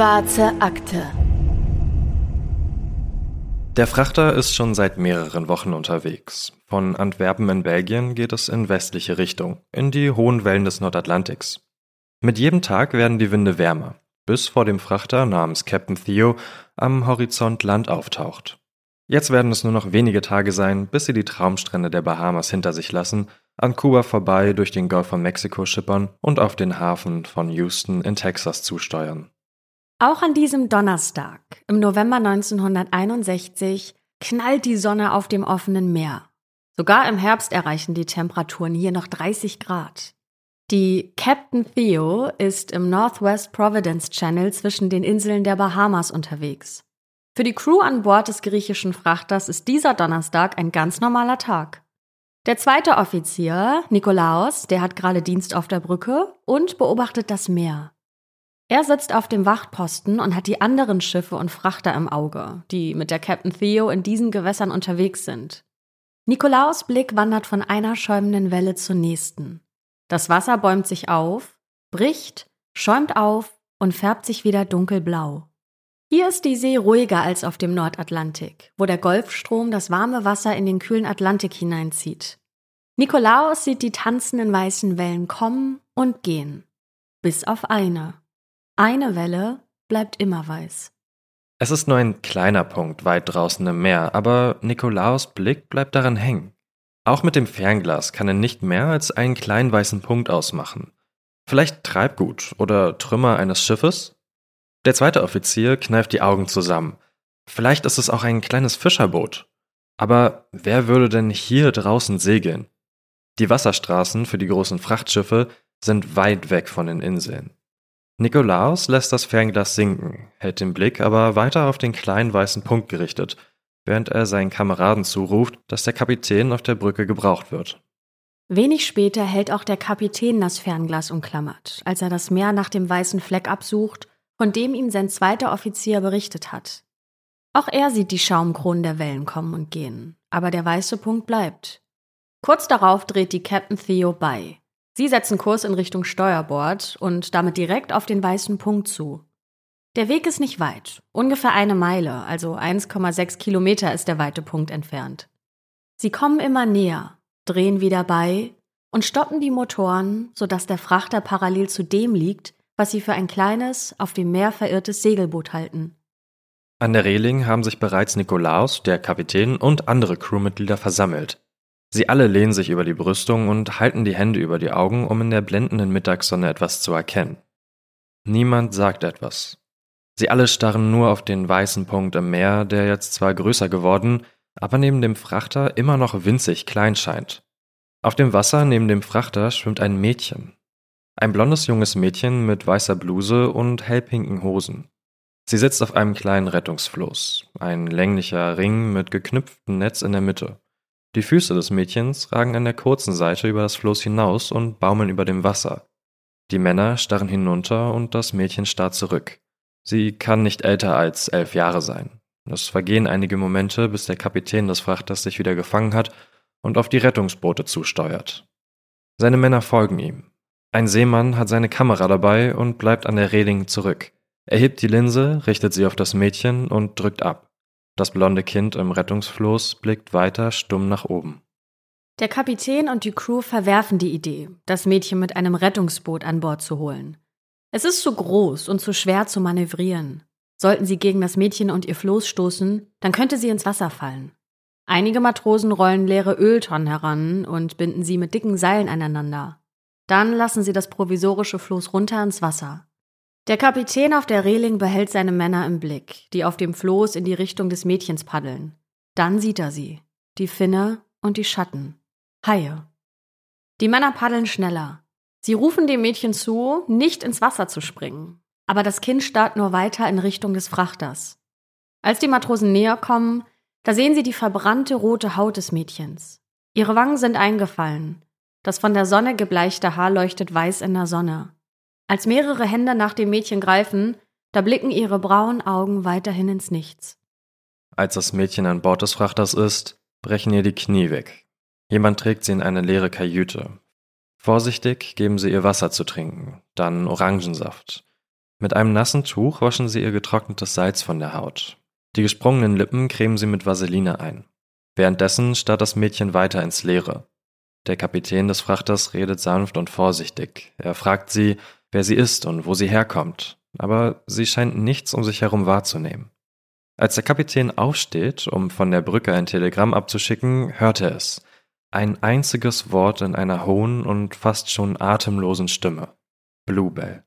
Schwarze Akte. Der Frachter ist schon seit mehreren Wochen unterwegs. Von Antwerpen in Belgien geht es in westliche Richtung, in die hohen Wellen des Nordatlantiks. Mit jedem Tag werden die Winde wärmer, bis vor dem Frachter namens Captain Theo am Horizont Land auftaucht. Jetzt werden es nur noch wenige Tage sein, bis sie die Traumstrände der Bahamas hinter sich lassen, an Kuba vorbei durch den Golf von Mexiko schippern und auf den Hafen von Houston in Texas zusteuern. Auch an diesem Donnerstag im November 1961 knallt die Sonne auf dem offenen Meer. Sogar im Herbst erreichen die Temperaturen hier noch 30 Grad. Die Captain Theo ist im Northwest Providence Channel zwischen den Inseln der Bahamas unterwegs. Für die Crew an Bord des griechischen Frachters ist dieser Donnerstag ein ganz normaler Tag. Der zweite Offizier, Nikolaos, der hat gerade Dienst auf der Brücke und beobachtet das Meer. Er sitzt auf dem Wachtposten und hat die anderen Schiffe und Frachter im Auge, die mit der Captain Theo in diesen Gewässern unterwegs sind. Nikolaos Blick wandert von einer schäumenden Welle zur nächsten. Das Wasser bäumt sich auf, bricht, schäumt auf und färbt sich wieder dunkelblau. Hier ist die See ruhiger als auf dem Nordatlantik, wo der Golfstrom das warme Wasser in den kühlen Atlantik hineinzieht. Nikolaus sieht die tanzenden weißen Wellen kommen und gehen. Bis auf eine. Eine Welle bleibt immer weiß. Es ist nur ein kleiner Punkt weit draußen im Meer, aber Nikolaus Blick bleibt daran hängen. Auch mit dem Fernglas kann er nicht mehr als einen kleinen weißen Punkt ausmachen. Vielleicht Treibgut oder Trümmer eines Schiffes? Der zweite Offizier kneift die Augen zusammen. Vielleicht ist es auch ein kleines Fischerboot. Aber wer würde denn hier draußen segeln? Die Wasserstraßen für die großen Frachtschiffe sind weit weg von den Inseln. Nikolaus lässt das Fernglas sinken, hält den Blick aber weiter auf den kleinen weißen Punkt gerichtet während er seinen Kameraden zuruft, dass der Kapitän auf der Brücke gebraucht wird. Wenig später hält auch der Kapitän das Fernglas umklammert, als er das Meer nach dem weißen Fleck absucht, von dem ihm sein zweiter Offizier berichtet hat. Auch er sieht die Schaumkronen der Wellen kommen und gehen, aber der weiße Punkt bleibt. Kurz darauf dreht die Captain Theo bei. Sie setzen Kurs in Richtung Steuerbord und damit direkt auf den weißen Punkt zu. Der Weg ist nicht weit, ungefähr eine Meile, also 1,6 Kilometer ist der weite Punkt entfernt. Sie kommen immer näher, drehen wieder bei und stoppen die Motoren, sodass der Frachter parallel zu dem liegt, was sie für ein kleines, auf dem Meer verirrtes Segelboot halten. An der Reling haben sich bereits Nikolaus, der Kapitän und andere Crewmitglieder versammelt. Sie alle lehnen sich über die Brüstung und halten die Hände über die Augen, um in der blendenden Mittagssonne etwas zu erkennen. Niemand sagt etwas. Sie alle starren nur auf den weißen Punkt im Meer, der jetzt zwar größer geworden, aber neben dem Frachter immer noch winzig klein scheint. Auf dem Wasser neben dem Frachter schwimmt ein Mädchen. Ein blondes junges Mädchen mit weißer Bluse und hellpinken Hosen. Sie sitzt auf einem kleinen Rettungsfloß, ein länglicher Ring mit geknüpftem Netz in der Mitte. Die Füße des Mädchens ragen an der kurzen Seite über das Floß hinaus und baumeln über dem Wasser. Die Männer starren hinunter und das Mädchen starrt zurück. Sie kann nicht älter als elf Jahre sein. Es vergehen einige Momente, bis der Kapitän des Frachters sich wieder gefangen hat und auf die Rettungsboote zusteuert. Seine Männer folgen ihm. Ein Seemann hat seine Kamera dabei und bleibt an der Reling zurück. Er hebt die Linse, richtet sie auf das Mädchen und drückt ab. Das blonde Kind im Rettungsfloß blickt weiter stumm nach oben. Der Kapitän und die Crew verwerfen die Idee, das Mädchen mit einem Rettungsboot an Bord zu holen. Es ist zu groß und zu schwer zu manövrieren. Sollten sie gegen das Mädchen und ihr Floß stoßen, dann könnte sie ins Wasser fallen. Einige Matrosen rollen leere Öltonnen heran und binden sie mit dicken Seilen aneinander. Dann lassen sie das provisorische Floß runter ins Wasser. Der Kapitän auf der Reling behält seine Männer im Blick, die auf dem Floß in die Richtung des Mädchens paddeln. Dann sieht er sie, die Finne und die Schatten. Haie. Die Männer paddeln schneller. Sie rufen dem Mädchen zu, nicht ins Wasser zu springen, aber das Kind starrt nur weiter in Richtung des Frachters. Als die Matrosen näher kommen, da sehen sie die verbrannte rote Haut des Mädchens. Ihre Wangen sind eingefallen. Das von der Sonne gebleichte Haar leuchtet weiß in der Sonne. Als mehrere Hände nach dem Mädchen greifen, da blicken ihre braunen Augen weiterhin ins Nichts. Als das Mädchen an Bord des Frachters ist, brechen ihr die Knie weg. Jemand trägt sie in eine leere Kajüte, Vorsichtig geben sie ihr Wasser zu trinken, dann Orangensaft. Mit einem nassen Tuch waschen sie ihr getrocknetes Salz von der Haut. Die gesprungenen Lippen cremen sie mit Vaseline ein. Währenddessen starrt das Mädchen weiter ins Leere. Der Kapitän des Frachters redet sanft und vorsichtig. Er fragt sie, wer sie ist und wo sie herkommt, aber sie scheint nichts um sich herum wahrzunehmen. Als der Kapitän aufsteht, um von der Brücke ein Telegramm abzuschicken, hört er es. Ein einziges Wort in einer hohen und fast schon atemlosen Stimme. Bluebell.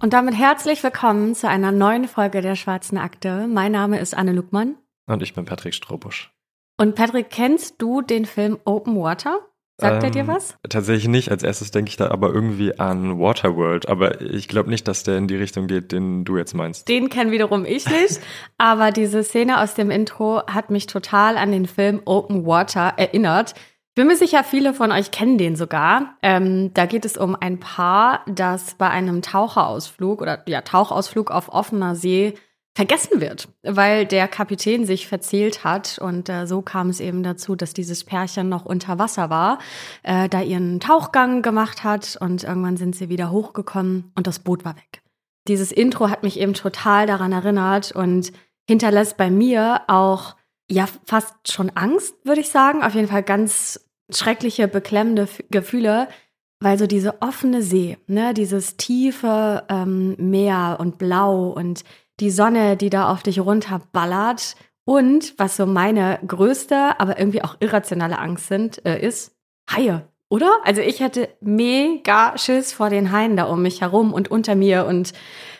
Und damit herzlich willkommen zu einer neuen Folge der Schwarzen Akte. Mein Name ist Anne Luckmann. Und ich bin Patrick Strobusch. Und Patrick, kennst du den Film Open Water? Sagt ähm, er dir ähm, was? Tatsächlich nicht. Als erstes denke ich da aber irgendwie an Waterworld. Aber ich glaube nicht, dass der in die Richtung geht, den du jetzt meinst. Den kenne wiederum ich nicht. aber diese Szene aus dem Intro hat mich total an den Film Open Water erinnert bin mir sicher, viele von euch kennen den sogar. Ähm, da geht es um ein Paar, das bei einem Taucherausflug oder ja, Tauchausflug auf offener See vergessen wird, weil der Kapitän sich verzählt hat und äh, so kam es eben dazu, dass dieses Pärchen noch unter Wasser war, äh, da ihren Tauchgang gemacht hat und irgendwann sind sie wieder hochgekommen und das Boot war weg. Dieses Intro hat mich eben total daran erinnert und hinterlässt bei mir auch ja fast schon Angst, würde ich sagen. Auf jeden Fall ganz schreckliche, beklemmende Gefühle, weil so diese offene See, ne, dieses tiefe ähm, Meer und Blau und die Sonne, die da auf dich runterballert und was so meine größte, aber irgendwie auch irrationale Angst sind, äh, ist Haie, oder? Also ich hätte mega Schiss vor den Haien da um mich herum und unter mir und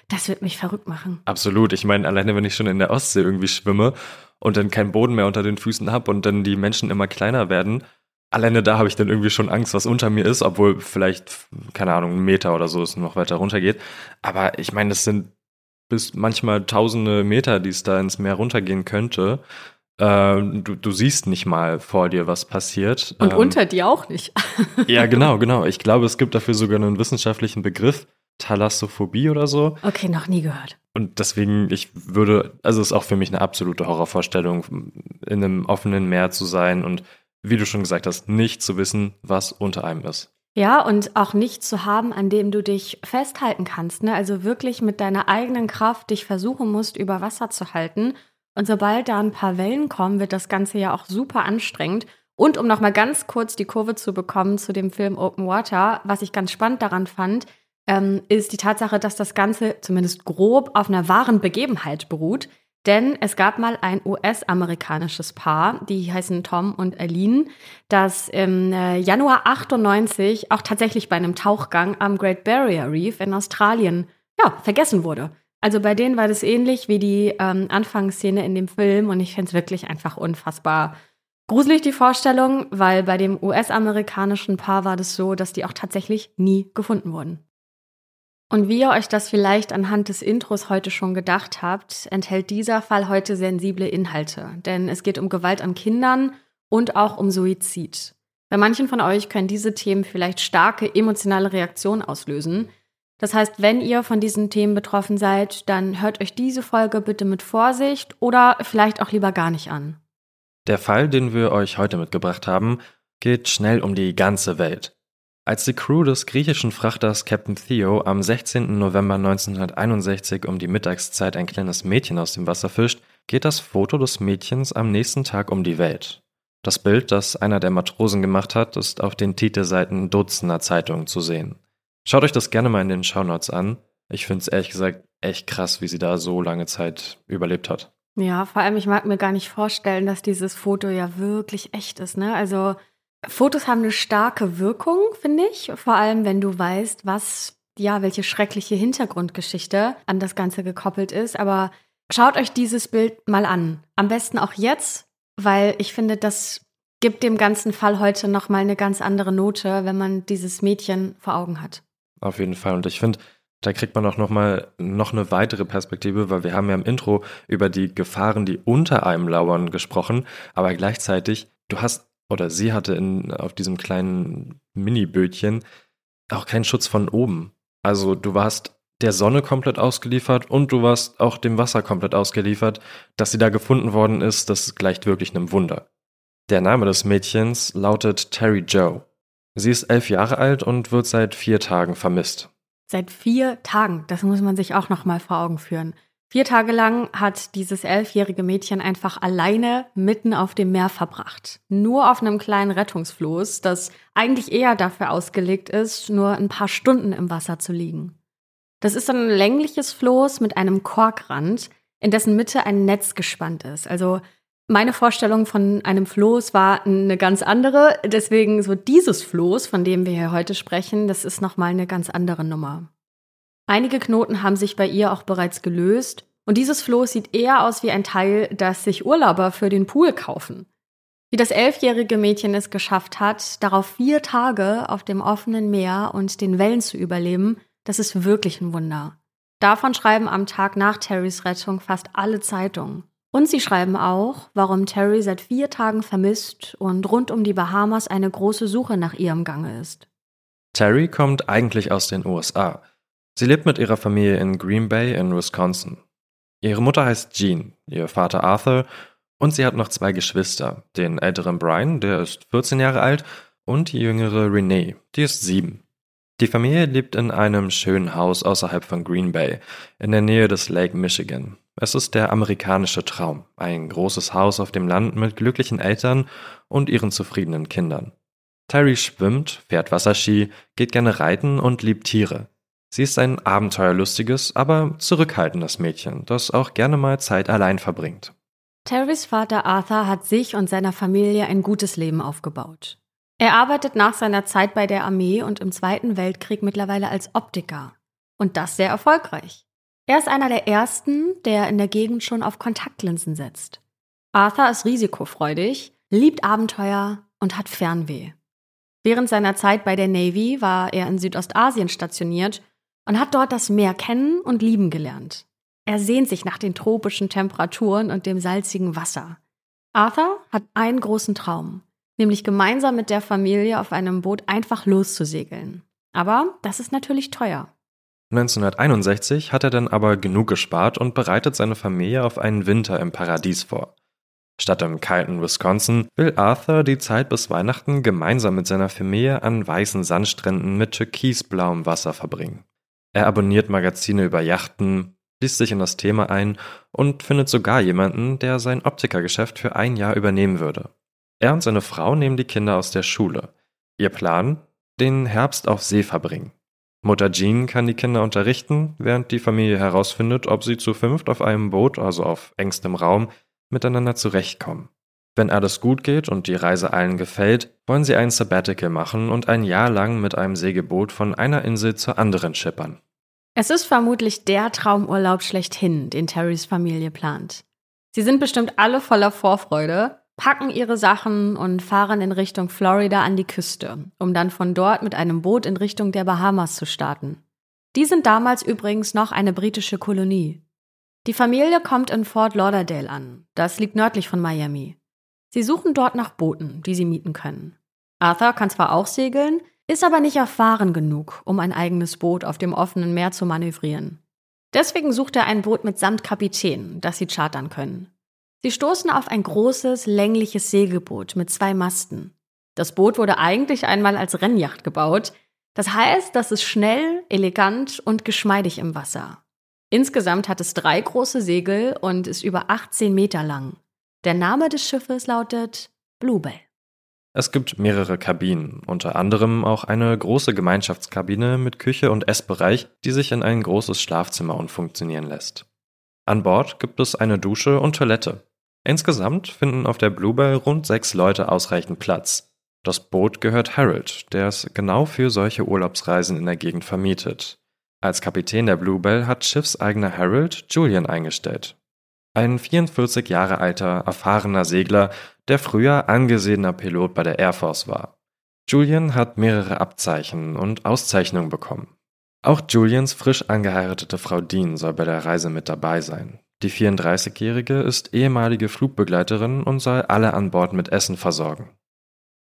das wird mich verrückt machen. Absolut. Ich meine, alleine wenn ich schon in der Ostsee irgendwie schwimme und dann keinen Boden mehr unter den Füßen habe und dann die Menschen immer kleiner werden, alleine da habe ich dann irgendwie schon Angst, was unter mir ist, obwohl vielleicht, keine Ahnung, ein Meter oder so es noch weiter runter geht. Aber ich meine, das sind bis manchmal tausende Meter, die es da ins Meer runtergehen könnte. Äh, du, du siehst nicht mal vor dir, was passiert. Und ähm, unter dir auch nicht. ja, genau, genau. Ich glaube, es gibt dafür sogar einen wissenschaftlichen Begriff. Thalassophobie oder so. Okay, noch nie gehört. Und deswegen, ich würde, also es ist auch für mich eine absolute Horrorvorstellung, in einem offenen Meer zu sein und wie du schon gesagt hast, nicht zu wissen, was unter einem ist. Ja, und auch nicht zu haben, an dem du dich festhalten kannst. Ne? Also wirklich mit deiner eigenen Kraft dich versuchen musst, über Wasser zu halten. Und sobald da ein paar Wellen kommen, wird das Ganze ja auch super anstrengend. Und um nochmal ganz kurz die Kurve zu bekommen zu dem Film Open Water, was ich ganz spannend daran fand, ähm, ist die Tatsache, dass das Ganze zumindest grob auf einer wahren Begebenheit beruht. Denn es gab mal ein US-amerikanisches Paar, die heißen Tom und Aline, das im äh, Januar 98 auch tatsächlich bei einem Tauchgang am Great Barrier Reef in Australien ja, vergessen wurde. Also bei denen war das ähnlich wie die ähm, Anfangsszene in dem Film und ich finde es wirklich einfach unfassbar gruselig, die Vorstellung, weil bei dem US-amerikanischen Paar war das so, dass die auch tatsächlich nie gefunden wurden. Und wie ihr euch das vielleicht anhand des Intros heute schon gedacht habt, enthält dieser Fall heute sensible Inhalte. Denn es geht um Gewalt an Kindern und auch um Suizid. Bei manchen von euch können diese Themen vielleicht starke emotionale Reaktionen auslösen. Das heißt, wenn ihr von diesen Themen betroffen seid, dann hört euch diese Folge bitte mit Vorsicht oder vielleicht auch lieber gar nicht an. Der Fall, den wir euch heute mitgebracht haben, geht schnell um die ganze Welt. Als die Crew des griechischen Frachters Captain Theo am 16. November 1961 um die Mittagszeit ein kleines Mädchen aus dem Wasser fischt, geht das Foto des Mädchens am nächsten Tag um die Welt. Das Bild, das einer der Matrosen gemacht hat, ist auf den Titelseiten Dutzender Zeitungen zu sehen. Schaut euch das gerne mal in den Shownotes an. Ich finde es ehrlich gesagt echt krass, wie sie da so lange Zeit überlebt hat. Ja, vor allem, ich mag mir gar nicht vorstellen, dass dieses Foto ja wirklich echt ist, ne? Also, Fotos haben eine starke Wirkung, finde ich. Vor allem, wenn du weißt, was, ja, welche schreckliche Hintergrundgeschichte an das Ganze gekoppelt ist. Aber schaut euch dieses Bild mal an. Am besten auch jetzt, weil ich finde, das gibt dem ganzen Fall heute nochmal eine ganz andere Note, wenn man dieses Mädchen vor Augen hat. Auf jeden Fall. Und ich finde, da kriegt man auch nochmal noch eine weitere Perspektive, weil wir haben ja im Intro über die Gefahren, die unter einem lauern, gesprochen, aber gleichzeitig, du hast oder sie hatte in, auf diesem kleinen Mini-Bötchen auch keinen Schutz von oben. Also du warst der Sonne komplett ausgeliefert und du warst auch dem Wasser komplett ausgeliefert. Dass sie da gefunden worden ist, das gleicht wirklich einem Wunder. Der Name des Mädchens lautet Terry Joe. Sie ist elf Jahre alt und wird seit vier Tagen vermisst. Seit vier Tagen, das muss man sich auch noch mal vor Augen führen. Vier Tage lang hat dieses elfjährige Mädchen einfach alleine mitten auf dem Meer verbracht. Nur auf einem kleinen Rettungsfloß, das eigentlich eher dafür ausgelegt ist, nur ein paar Stunden im Wasser zu liegen. Das ist ein längliches Floß mit einem Korkrand, in dessen Mitte ein Netz gespannt ist. Also meine Vorstellung von einem Floß war eine ganz andere. Deswegen so dieses Floß, von dem wir hier heute sprechen, das ist nochmal eine ganz andere Nummer. Einige Knoten haben sich bei ihr auch bereits gelöst und dieses Floß sieht eher aus wie ein Teil, das sich Urlauber für den Pool kaufen. Wie das elfjährige Mädchen es geschafft hat, darauf vier Tage auf dem offenen Meer und den Wellen zu überleben, das ist wirklich ein Wunder. Davon schreiben am Tag nach Terrys Rettung fast alle Zeitungen. Und sie schreiben auch, warum Terry seit vier Tagen vermisst und rund um die Bahamas eine große Suche nach ihr im Gange ist. Terry kommt eigentlich aus den USA. Sie lebt mit ihrer Familie in Green Bay in Wisconsin. Ihre Mutter heißt Jean, ihr Vater Arthur und sie hat noch zwei Geschwister, den älteren Brian, der ist 14 Jahre alt, und die jüngere Renee, die ist sieben. Die Familie lebt in einem schönen Haus außerhalb von Green Bay, in der Nähe des Lake Michigan. Es ist der amerikanische Traum, ein großes Haus auf dem Land mit glücklichen Eltern und ihren zufriedenen Kindern. Terry schwimmt, fährt Wasserski, geht gerne reiten und liebt Tiere. Sie ist ein abenteuerlustiges, aber zurückhaltendes Mädchen, das auch gerne mal Zeit allein verbringt. Terrys Vater Arthur hat sich und seiner Familie ein gutes Leben aufgebaut. Er arbeitet nach seiner Zeit bei der Armee und im Zweiten Weltkrieg mittlerweile als Optiker. Und das sehr erfolgreich. Er ist einer der ersten, der in der Gegend schon auf Kontaktlinsen setzt. Arthur ist risikofreudig, liebt Abenteuer und hat Fernweh. Während seiner Zeit bei der Navy war er in Südostasien stationiert und hat dort das Meer kennen und lieben gelernt. Er sehnt sich nach den tropischen Temperaturen und dem salzigen Wasser. Arthur hat einen großen Traum, nämlich gemeinsam mit der Familie auf einem Boot einfach loszusegeln. Aber das ist natürlich teuer. 1961 hat er dann aber genug gespart und bereitet seine Familie auf einen Winter im Paradies vor. Statt im kalten Wisconsin will Arthur die Zeit bis Weihnachten gemeinsam mit seiner Familie an weißen Sandstränden mit türkisblauem Wasser verbringen. Er abonniert Magazine über Yachten, liest sich in das Thema ein und findet sogar jemanden, der sein Optikergeschäft für ein Jahr übernehmen würde. Er und seine Frau nehmen die Kinder aus der Schule. Ihr Plan? Den Herbst auf See verbringen. Mutter Jean kann die Kinder unterrichten, während die Familie herausfindet, ob sie zu fünft auf einem Boot, also auf engstem Raum, miteinander zurechtkommen. Wenn alles gut geht und die Reise allen gefällt, wollen sie ein Sabbatical machen und ein Jahr lang mit einem Segelboot von einer Insel zur anderen schippern. Es ist vermutlich der Traumurlaub schlechthin, den Terrys Familie plant. Sie sind bestimmt alle voller Vorfreude, packen ihre Sachen und fahren in Richtung Florida an die Küste, um dann von dort mit einem Boot in Richtung der Bahamas zu starten. Die sind damals übrigens noch eine britische Kolonie. Die Familie kommt in Fort Lauderdale an, das liegt nördlich von Miami. Sie suchen dort nach Booten, die sie mieten können. Arthur kann zwar auch segeln, ist aber nicht erfahren genug, um ein eigenes Boot auf dem offenen Meer zu manövrieren. Deswegen sucht er ein Boot mit samt Kapitän, das sie chartern können. Sie stoßen auf ein großes, längliches Segelboot mit zwei Masten. Das Boot wurde eigentlich einmal als Rennjacht gebaut. Das heißt, das ist schnell, elegant und geschmeidig im Wasser. Insgesamt hat es drei große Segel und ist über 18 Meter lang. Der Name des Schiffes lautet Bluebell. Es gibt mehrere Kabinen, unter anderem auch eine große Gemeinschaftskabine mit Küche und Essbereich, die sich in ein großes Schlafzimmer umfunktionieren lässt. An Bord gibt es eine Dusche und Toilette. Insgesamt finden auf der Bluebell rund sechs Leute ausreichend Platz. Das Boot gehört Harold, der es genau für solche Urlaubsreisen in der Gegend vermietet. Als Kapitän der Bluebell hat schiffseigener Harold Julian eingestellt. Ein 44 Jahre alter, erfahrener Segler, der früher angesehener Pilot bei der Air Force war. Julian hat mehrere Abzeichen und Auszeichnungen bekommen. Auch Julians frisch angeheiratete Frau Dean soll bei der Reise mit dabei sein. Die 34-Jährige ist ehemalige Flugbegleiterin und soll alle an Bord mit Essen versorgen.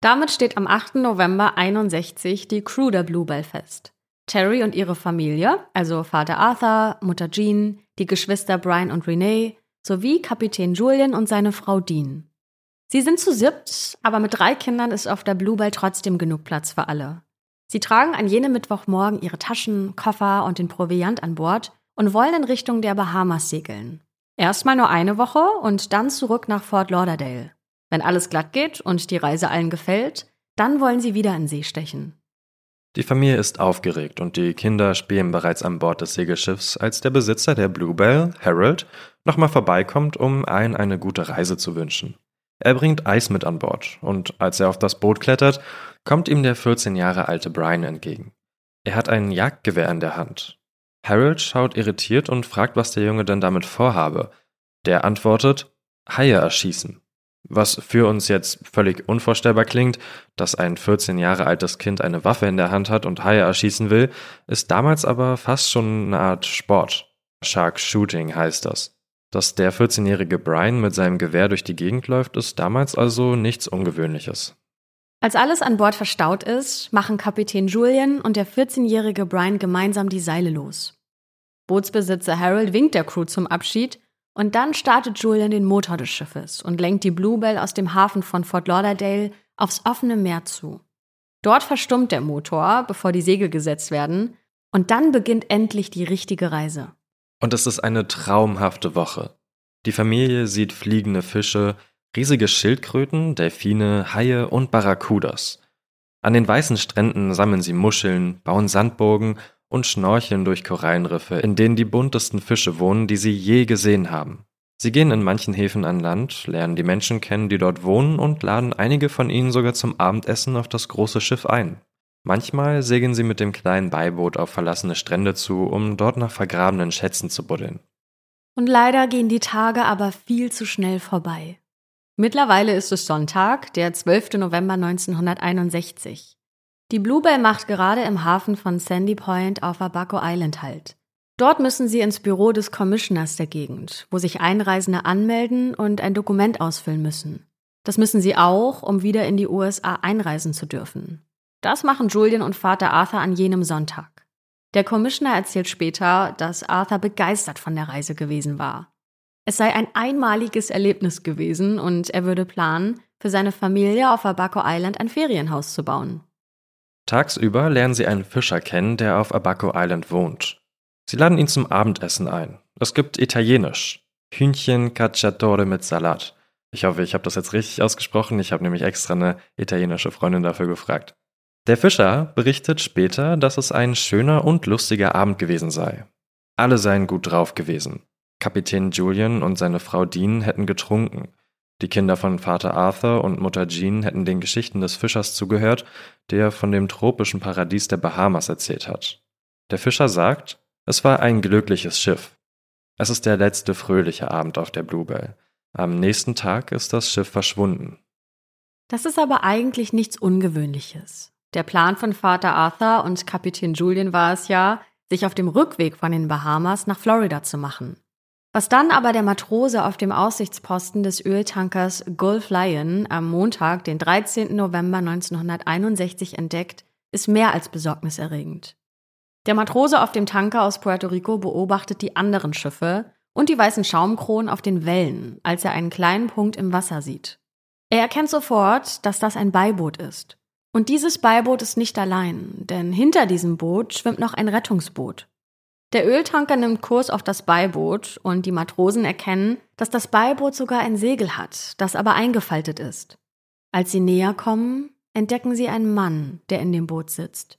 Damit steht am 8. November 61 die Crew der Bluebell fest. Terry und ihre Familie, also Vater Arthur, Mutter Jean, die Geschwister Brian und Renee, sowie Kapitän Julian und seine Frau Dean. Sie sind zu siebt, aber mit drei Kindern ist auf der Bluebell trotzdem genug Platz für alle. Sie tragen an jenem Mittwochmorgen ihre Taschen, Koffer und den Proviant an Bord und wollen in Richtung der Bahamas segeln. Erstmal nur eine Woche und dann zurück nach Fort Lauderdale. Wenn alles glatt geht und die Reise allen gefällt, dann wollen sie wieder in See stechen. Die Familie ist aufgeregt und die Kinder spielen bereits an Bord des Segelschiffs, als der Besitzer der Bluebell, Harold, nochmal vorbeikommt, um allen eine gute Reise zu wünschen. Er bringt Eis mit an Bord und als er auf das Boot klettert, kommt ihm der 14 Jahre alte Brian entgegen. Er hat ein Jagdgewehr in der Hand. Harold schaut irritiert und fragt, was der Junge denn damit vorhabe. Der antwortet, Haie erschießen. Was für uns jetzt völlig unvorstellbar klingt, dass ein 14 Jahre altes Kind eine Waffe in der Hand hat und Haie erschießen will, ist damals aber fast schon eine Art Sport. Shark Shooting heißt das. Dass der 14-jährige Brian mit seinem Gewehr durch die Gegend läuft, ist damals also nichts Ungewöhnliches. Als alles an Bord verstaut ist, machen Kapitän Julian und der 14-jährige Brian gemeinsam die Seile los. Bootsbesitzer Harold winkt der Crew zum Abschied und dann startet Julian den Motor des Schiffes und lenkt die Bluebell aus dem Hafen von Fort Lauderdale aufs offene Meer zu. Dort verstummt der Motor, bevor die Segel gesetzt werden, und dann beginnt endlich die richtige Reise. Und es ist eine traumhafte Woche. Die Familie sieht fliegende Fische, riesige Schildkröten, Delfine, Haie und Barracudas. An den weißen Stränden sammeln sie Muscheln, bauen Sandburgen und schnorcheln durch Korallenriffe, in denen die buntesten Fische wohnen, die sie je gesehen haben. Sie gehen in manchen Häfen an Land, lernen die Menschen kennen, die dort wohnen und laden einige von ihnen sogar zum Abendessen auf das große Schiff ein. Manchmal segeln sie mit dem kleinen Beiboot auf verlassene Strände zu, um dort nach vergrabenen Schätzen zu buddeln. Und leider gehen die Tage aber viel zu schnell vorbei. Mittlerweile ist es Sonntag, der 12. November 1961. Die Bluebell macht gerade im Hafen von Sandy Point auf Abaco Island Halt. Dort müssen sie ins Büro des Commissioners der Gegend, wo sich Einreisende anmelden und ein Dokument ausfüllen müssen. Das müssen sie auch, um wieder in die USA einreisen zu dürfen. Das machen Julian und Vater Arthur an jenem Sonntag. Der Commissioner erzählt später, dass Arthur begeistert von der Reise gewesen war. Es sei ein einmaliges Erlebnis gewesen und er würde planen, für seine Familie auf Abaco Island ein Ferienhaus zu bauen. Tagsüber lernen sie einen Fischer kennen, der auf Abaco Island wohnt. Sie laden ihn zum Abendessen ein. Es gibt Italienisch. Hühnchen Cacciatore mit Salat. Ich hoffe, ich habe das jetzt richtig ausgesprochen. Ich habe nämlich extra eine italienische Freundin dafür gefragt. Der Fischer berichtet später, dass es ein schöner und lustiger Abend gewesen sei. Alle seien gut drauf gewesen. Kapitän Julian und seine Frau Dean hätten getrunken. Die Kinder von Vater Arthur und Mutter Jean hätten den Geschichten des Fischers zugehört, der von dem tropischen Paradies der Bahamas erzählt hat. Der Fischer sagt, es war ein glückliches Schiff. Es ist der letzte fröhliche Abend auf der Bluebell. Am nächsten Tag ist das Schiff verschwunden. Das ist aber eigentlich nichts Ungewöhnliches. Der Plan von Vater Arthur und Kapitän Julian war es ja, sich auf dem Rückweg von den Bahamas nach Florida zu machen. Was dann aber der Matrose auf dem Aussichtsposten des Öltankers Gulf Lion am Montag, den 13. November 1961 entdeckt, ist mehr als besorgniserregend. Der Matrose auf dem Tanker aus Puerto Rico beobachtet die anderen Schiffe und die weißen Schaumkronen auf den Wellen, als er einen kleinen Punkt im Wasser sieht. Er erkennt sofort, dass das ein Beiboot ist. Und dieses Beiboot ist nicht allein, denn hinter diesem Boot schwimmt noch ein Rettungsboot. Der Öltanker nimmt Kurs auf das Beiboot und die Matrosen erkennen, dass das Beiboot sogar ein Segel hat, das aber eingefaltet ist. Als sie näher kommen, entdecken sie einen Mann, der in dem Boot sitzt.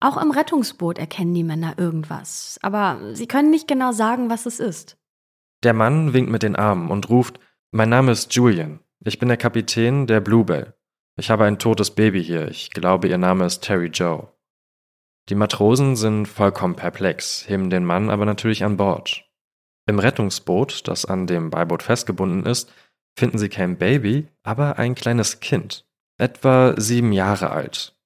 Auch im Rettungsboot erkennen die Männer irgendwas, aber sie können nicht genau sagen, was es ist. Der Mann winkt mit den Armen und ruft, mein Name ist Julian. Ich bin der Kapitän der Bluebell. Ich habe ein totes Baby hier. Ich glaube, ihr Name ist Terry Joe. Die Matrosen sind vollkommen perplex, heben den Mann aber natürlich an Bord. Im Rettungsboot, das an dem Beiboot festgebunden ist, finden sie kein Baby, aber ein kleines Kind, etwa sieben Jahre alt.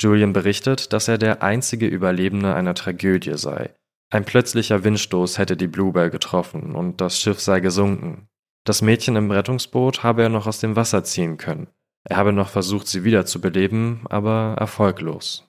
Julian berichtet, dass er der einzige Überlebende einer Tragödie sei. Ein plötzlicher Windstoß hätte die Bluebell getroffen und das Schiff sei gesunken. Das Mädchen im Rettungsboot habe er noch aus dem Wasser ziehen können. Er habe noch versucht, sie wiederzubeleben, aber erfolglos.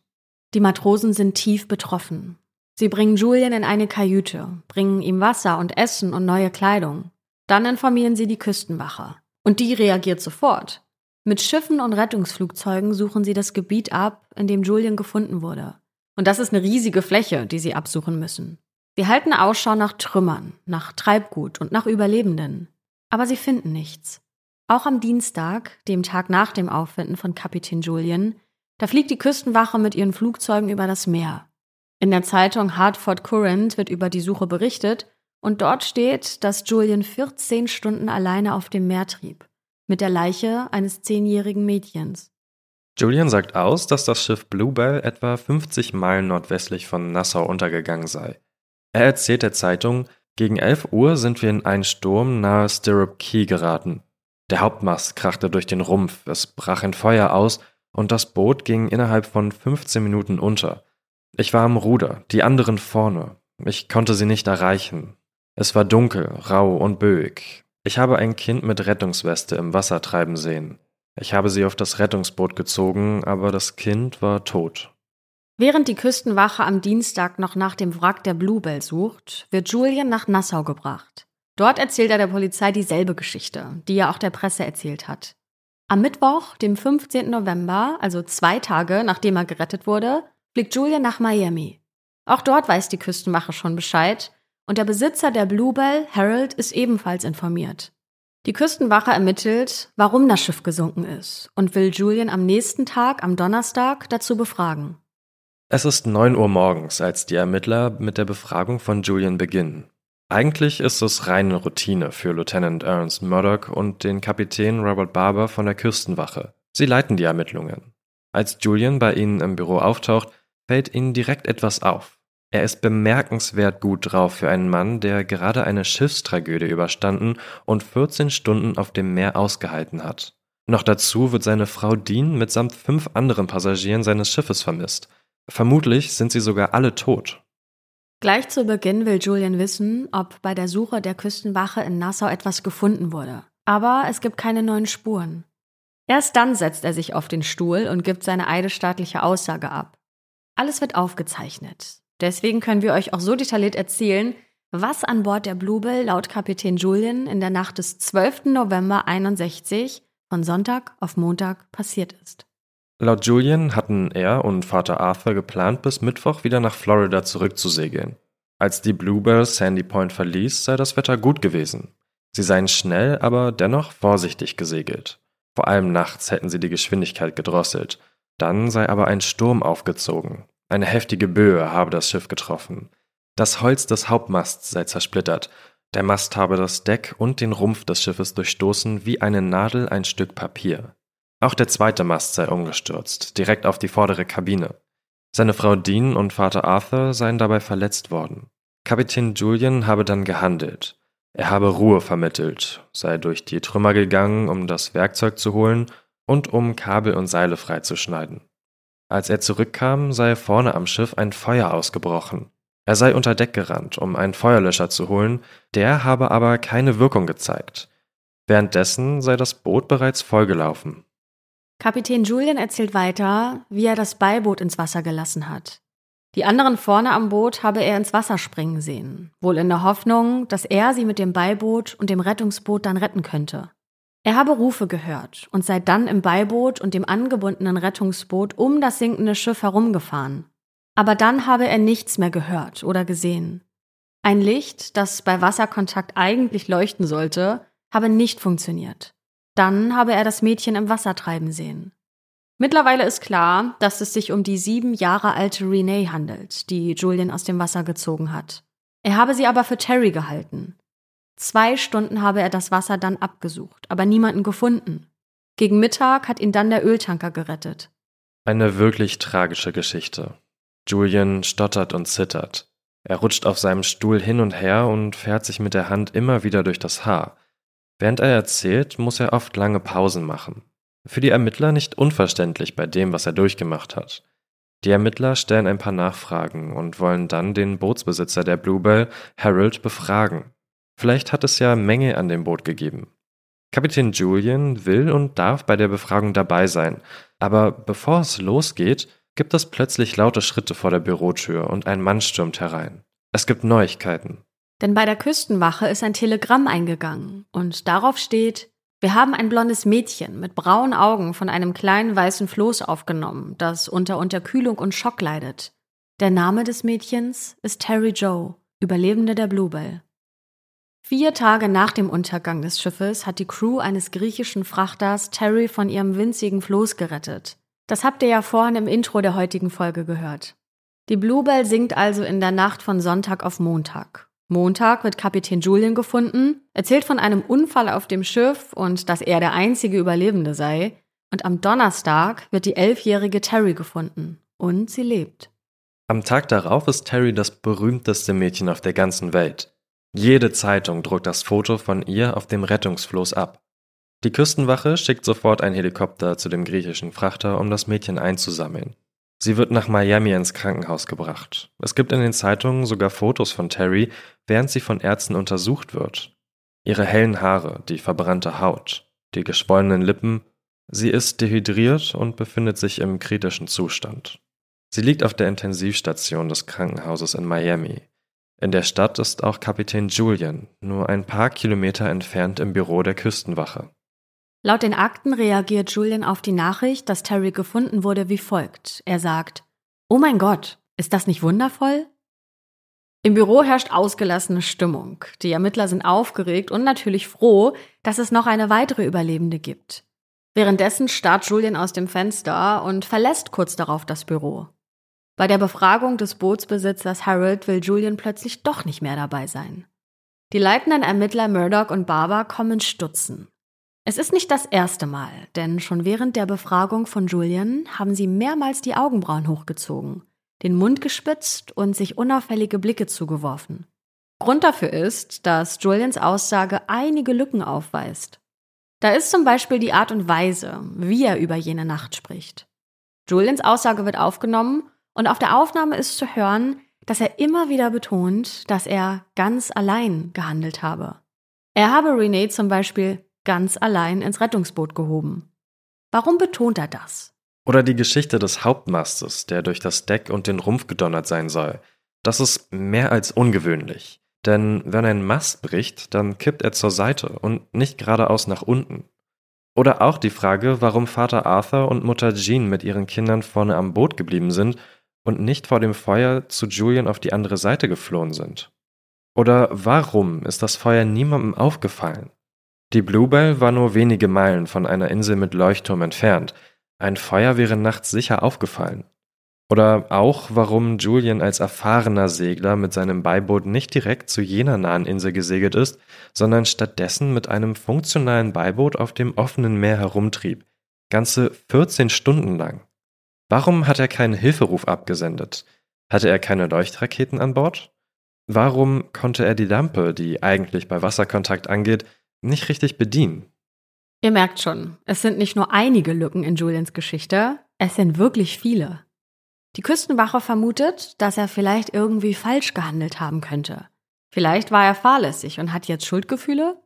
Die Matrosen sind tief betroffen. Sie bringen Julian in eine Kajüte, bringen ihm Wasser und Essen und neue Kleidung. Dann informieren sie die Küstenwache. Und die reagiert sofort. Mit Schiffen und Rettungsflugzeugen suchen sie das Gebiet ab, in dem Julian gefunden wurde. Und das ist eine riesige Fläche, die sie absuchen müssen. Sie halten Ausschau nach Trümmern, nach Treibgut und nach Überlebenden. Aber sie finden nichts. Auch am Dienstag, dem Tag nach dem Auffinden von Kapitän Julian, da fliegt die Küstenwache mit ihren Flugzeugen über das Meer. In der Zeitung Hartford Courant wird über die Suche berichtet und dort steht, dass Julian 14 Stunden alleine auf dem Meer trieb, mit der Leiche eines zehnjährigen Mädchens. Julian sagt aus, dass das Schiff Bluebell etwa 50 Meilen nordwestlich von Nassau untergegangen sei. Er erzählt der Zeitung, gegen 11 Uhr sind wir in einen Sturm nahe Stirrup Key geraten. Der Hauptmast krachte durch den Rumpf, es brach in Feuer aus und das Boot ging innerhalb von 15 Minuten unter. Ich war am Ruder, die anderen vorne. Ich konnte sie nicht erreichen. Es war dunkel, rau und böig. Ich habe ein Kind mit Rettungsweste im Wasser treiben sehen. Ich habe sie auf das Rettungsboot gezogen, aber das Kind war tot. Während die Küstenwache am Dienstag noch nach dem Wrack der Bluebell sucht, wird Julian nach Nassau gebracht. Dort erzählt er der Polizei dieselbe Geschichte, die er auch der Presse erzählt hat. Am Mittwoch, dem 15. November, also zwei Tage nachdem er gerettet wurde, fliegt Julian nach Miami. Auch dort weiß die Küstenwache schon Bescheid und der Besitzer der Bluebell, Harold, ist ebenfalls informiert. Die Küstenwache ermittelt, warum das Schiff gesunken ist und will Julian am nächsten Tag, am Donnerstag, dazu befragen. Es ist 9 Uhr morgens, als die Ermittler mit der Befragung von Julian beginnen. Eigentlich ist es reine Routine für Lieutenant Ernst Murdoch und den Kapitän Robert Barber von der Küstenwache. Sie leiten die Ermittlungen. Als Julian bei ihnen im Büro auftaucht, fällt ihnen direkt etwas auf. Er ist bemerkenswert gut drauf für einen Mann, der gerade eine Schiffstragödie überstanden und 14 Stunden auf dem Meer ausgehalten hat. Noch dazu wird seine Frau Dean mitsamt fünf anderen Passagieren seines Schiffes vermisst. Vermutlich sind sie sogar alle tot. Gleich zu Beginn will Julian wissen, ob bei der Suche der Küstenwache in Nassau etwas gefunden wurde. Aber es gibt keine neuen Spuren. Erst dann setzt er sich auf den Stuhl und gibt seine eidesstaatliche Aussage ab. Alles wird aufgezeichnet. Deswegen können wir euch auch so detailliert erzählen, was an Bord der Bluebell laut Kapitän Julian in der Nacht des 12. November 61 von Sonntag auf Montag passiert ist. Laut Julian hatten er und Vater Arthur geplant, bis Mittwoch wieder nach Florida zurückzusegeln. Als die Bluebell Sandy Point verließ, sei das Wetter gut gewesen. Sie seien schnell, aber dennoch vorsichtig gesegelt. Vor allem nachts hätten sie die Geschwindigkeit gedrosselt. Dann sei aber ein Sturm aufgezogen. Eine heftige Böe habe das Schiff getroffen. Das Holz des Hauptmasts sei zersplittert. Der Mast habe das Deck und den Rumpf des Schiffes durchstoßen wie eine Nadel ein Stück Papier. Auch der zweite Mast sei umgestürzt, direkt auf die vordere Kabine. Seine Frau Dean und Vater Arthur seien dabei verletzt worden. Kapitän Julian habe dann gehandelt. Er habe Ruhe vermittelt, sei durch die Trümmer gegangen, um das Werkzeug zu holen und um Kabel und Seile freizuschneiden. Als er zurückkam, sei vorne am Schiff ein Feuer ausgebrochen. Er sei unter Deck gerannt, um einen Feuerlöscher zu holen, der habe aber keine Wirkung gezeigt. Währenddessen sei das Boot bereits vollgelaufen. Kapitän Julian erzählt weiter, wie er das Beiboot ins Wasser gelassen hat. Die anderen vorne am Boot habe er ins Wasser springen sehen, wohl in der Hoffnung, dass er sie mit dem Beiboot und dem Rettungsboot dann retten könnte. Er habe Rufe gehört und sei dann im Beiboot und dem angebundenen Rettungsboot um das sinkende Schiff herumgefahren. Aber dann habe er nichts mehr gehört oder gesehen. Ein Licht, das bei Wasserkontakt eigentlich leuchten sollte, habe nicht funktioniert. Dann habe er das Mädchen im Wasser treiben sehen. Mittlerweile ist klar, dass es sich um die sieben Jahre alte Renee handelt, die Julian aus dem Wasser gezogen hat. Er habe sie aber für Terry gehalten. Zwei Stunden habe er das Wasser dann abgesucht, aber niemanden gefunden. Gegen Mittag hat ihn dann der Öltanker gerettet. Eine wirklich tragische Geschichte. Julian stottert und zittert. Er rutscht auf seinem Stuhl hin und her und fährt sich mit der Hand immer wieder durch das Haar. Während er erzählt, muss er oft lange Pausen machen. Für die Ermittler nicht unverständlich bei dem, was er durchgemacht hat. Die Ermittler stellen ein paar Nachfragen und wollen dann den Bootsbesitzer der Bluebell, Harold, befragen. Vielleicht hat es ja Mängel an dem Boot gegeben. Kapitän Julian will und darf bei der Befragung dabei sein, aber bevor es losgeht, gibt es plötzlich laute Schritte vor der Bürotür und ein Mann stürmt herein. Es gibt Neuigkeiten. Denn bei der Küstenwache ist ein Telegramm eingegangen und darauf steht, Wir haben ein blondes Mädchen mit braunen Augen von einem kleinen weißen Floß aufgenommen, das unter Unterkühlung und Schock leidet. Der Name des Mädchens ist Terry Joe, Überlebende der Bluebell. Vier Tage nach dem Untergang des Schiffes hat die Crew eines griechischen Frachters Terry von ihrem winzigen Floß gerettet. Das habt ihr ja vorhin im Intro der heutigen Folge gehört. Die Bluebell sinkt also in der Nacht von Sonntag auf Montag. Montag wird Kapitän Julian gefunden, erzählt von einem Unfall auf dem Schiff und dass er der einzige Überlebende sei. Und am Donnerstag wird die elfjährige Terry gefunden. Und sie lebt. Am Tag darauf ist Terry das berühmteste Mädchen auf der ganzen Welt. Jede Zeitung druckt das Foto von ihr auf dem Rettungsfloß ab. Die Küstenwache schickt sofort einen Helikopter zu dem griechischen Frachter, um das Mädchen einzusammeln. Sie wird nach Miami ins Krankenhaus gebracht. Es gibt in den Zeitungen sogar Fotos von Terry, während sie von Ärzten untersucht wird. Ihre hellen Haare, die verbrannte Haut, die geschwollenen Lippen, sie ist dehydriert und befindet sich im kritischen Zustand. Sie liegt auf der Intensivstation des Krankenhauses in Miami. In der Stadt ist auch Kapitän Julian, nur ein paar Kilometer entfernt im Büro der Küstenwache. Laut den Akten reagiert Julian auf die Nachricht, dass Terry gefunden wurde, wie folgt. Er sagt, Oh mein Gott, ist das nicht wundervoll? Im Büro herrscht ausgelassene Stimmung. Die Ermittler sind aufgeregt und natürlich froh, dass es noch eine weitere Überlebende gibt. Währenddessen starrt Julian aus dem Fenster und verlässt kurz darauf das Büro. Bei der Befragung des Bootsbesitzers Harold will Julian plötzlich doch nicht mehr dabei sein. Die leitenden Ermittler Murdoch und Barber kommen stutzen. Es ist nicht das erste Mal, denn schon während der Befragung von Julian haben sie mehrmals die Augenbrauen hochgezogen, den Mund gespitzt und sich unauffällige Blicke zugeworfen. Grund dafür ist, dass Julians Aussage einige Lücken aufweist. Da ist zum Beispiel die Art und Weise, wie er über jene Nacht spricht. Julians Aussage wird aufgenommen und auf der Aufnahme ist zu hören, dass er immer wieder betont, dass er ganz allein gehandelt habe. Er habe Renee zum Beispiel ganz allein ins Rettungsboot gehoben. Warum betont er das? Oder die Geschichte des Hauptmastes, der durch das Deck und den Rumpf gedonnert sein soll. Das ist mehr als ungewöhnlich. Denn wenn ein Mast bricht, dann kippt er zur Seite und nicht geradeaus nach unten. Oder auch die Frage, warum Vater Arthur und Mutter Jean mit ihren Kindern vorne am Boot geblieben sind und nicht vor dem Feuer zu Julian auf die andere Seite geflohen sind. Oder warum ist das Feuer niemandem aufgefallen? Die Bluebell war nur wenige Meilen von einer Insel mit Leuchtturm entfernt. Ein Feuer wäre nachts sicher aufgefallen. Oder auch, warum Julian als erfahrener Segler mit seinem Beiboot nicht direkt zu jener nahen Insel gesegelt ist, sondern stattdessen mit einem funktionalen Beiboot auf dem offenen Meer herumtrieb. Ganze 14 Stunden lang. Warum hat er keinen Hilferuf abgesendet? Hatte er keine Leuchtraketen an Bord? Warum konnte er die Lampe, die eigentlich bei Wasserkontakt angeht, nicht richtig bedienen. Ihr merkt schon, es sind nicht nur einige Lücken in Julians Geschichte, es sind wirklich viele. Die Küstenwache vermutet, dass er vielleicht irgendwie falsch gehandelt haben könnte. Vielleicht war er fahrlässig und hat jetzt Schuldgefühle?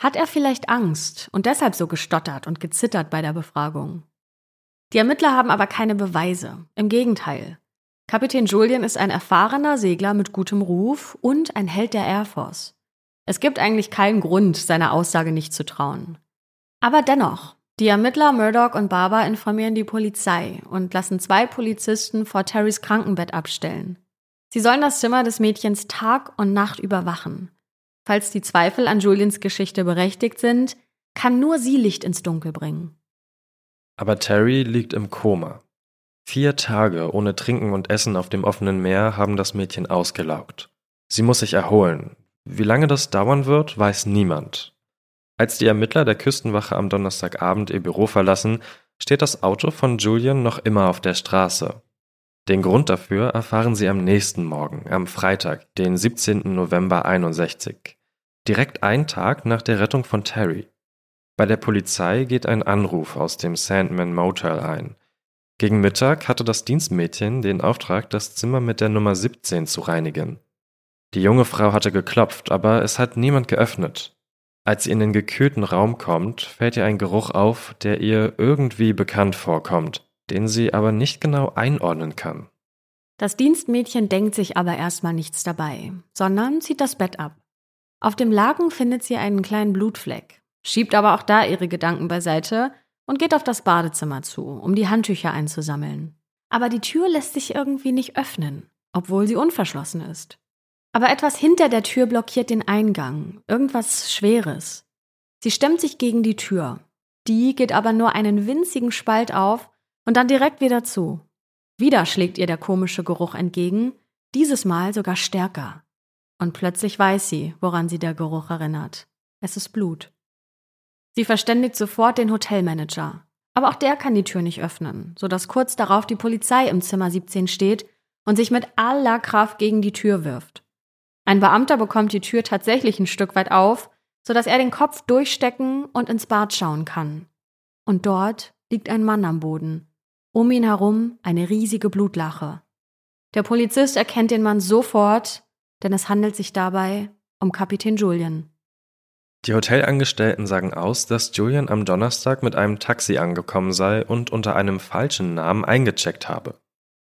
Hat er vielleicht Angst und deshalb so gestottert und gezittert bei der Befragung? Die Ermittler haben aber keine Beweise. Im Gegenteil. Kapitän Julian ist ein erfahrener Segler mit gutem Ruf und ein Held der Air Force. Es gibt eigentlich keinen Grund, seiner Aussage nicht zu trauen. Aber dennoch, die Ermittler Murdoch und Barber informieren die Polizei und lassen zwei Polizisten vor Terrys Krankenbett abstellen. Sie sollen das Zimmer des Mädchens Tag und Nacht überwachen. Falls die Zweifel an Julians Geschichte berechtigt sind, kann nur sie Licht ins Dunkel bringen. Aber Terry liegt im Koma. Vier Tage ohne Trinken und Essen auf dem offenen Meer haben das Mädchen ausgelaugt. Sie muss sich erholen, wie lange das dauern wird, weiß niemand. Als die Ermittler der Küstenwache am Donnerstagabend ihr Büro verlassen, steht das Auto von Julian noch immer auf der Straße. Den Grund dafür erfahren sie am nächsten Morgen, am Freitag, den 17. November 61, direkt einen Tag nach der Rettung von Terry. Bei der Polizei geht ein Anruf aus dem Sandman Motel ein. Gegen Mittag hatte das Dienstmädchen den Auftrag, das Zimmer mit der Nummer 17 zu reinigen. Die junge Frau hatte geklopft, aber es hat niemand geöffnet. Als sie in den gekühlten Raum kommt, fällt ihr ein Geruch auf, der ihr irgendwie bekannt vorkommt, den sie aber nicht genau einordnen kann. Das Dienstmädchen denkt sich aber erstmal nichts dabei, sondern zieht das Bett ab. Auf dem Laken findet sie einen kleinen Blutfleck. schiebt aber auch da ihre Gedanken beiseite und geht auf das Badezimmer zu, um die Handtücher einzusammeln. Aber die Tür lässt sich irgendwie nicht öffnen, obwohl sie unverschlossen ist. Aber etwas hinter der Tür blockiert den Eingang, irgendwas Schweres. Sie stemmt sich gegen die Tür. Die geht aber nur einen winzigen Spalt auf und dann direkt wieder zu. Wieder schlägt ihr der komische Geruch entgegen, dieses Mal sogar stärker. Und plötzlich weiß sie, woran sie der Geruch erinnert. Es ist Blut. Sie verständigt sofort den Hotelmanager. Aber auch der kann die Tür nicht öffnen, sodass kurz darauf die Polizei im Zimmer 17 steht und sich mit aller Kraft gegen die Tür wirft. Ein Beamter bekommt die Tür tatsächlich ein Stück weit auf, sodass er den Kopf durchstecken und ins Bad schauen kann. Und dort liegt ein Mann am Boden. Um ihn herum eine riesige Blutlache. Der Polizist erkennt den Mann sofort, denn es handelt sich dabei um Kapitän Julian. Die Hotelangestellten sagen aus, dass Julian am Donnerstag mit einem Taxi angekommen sei und unter einem falschen Namen eingecheckt habe.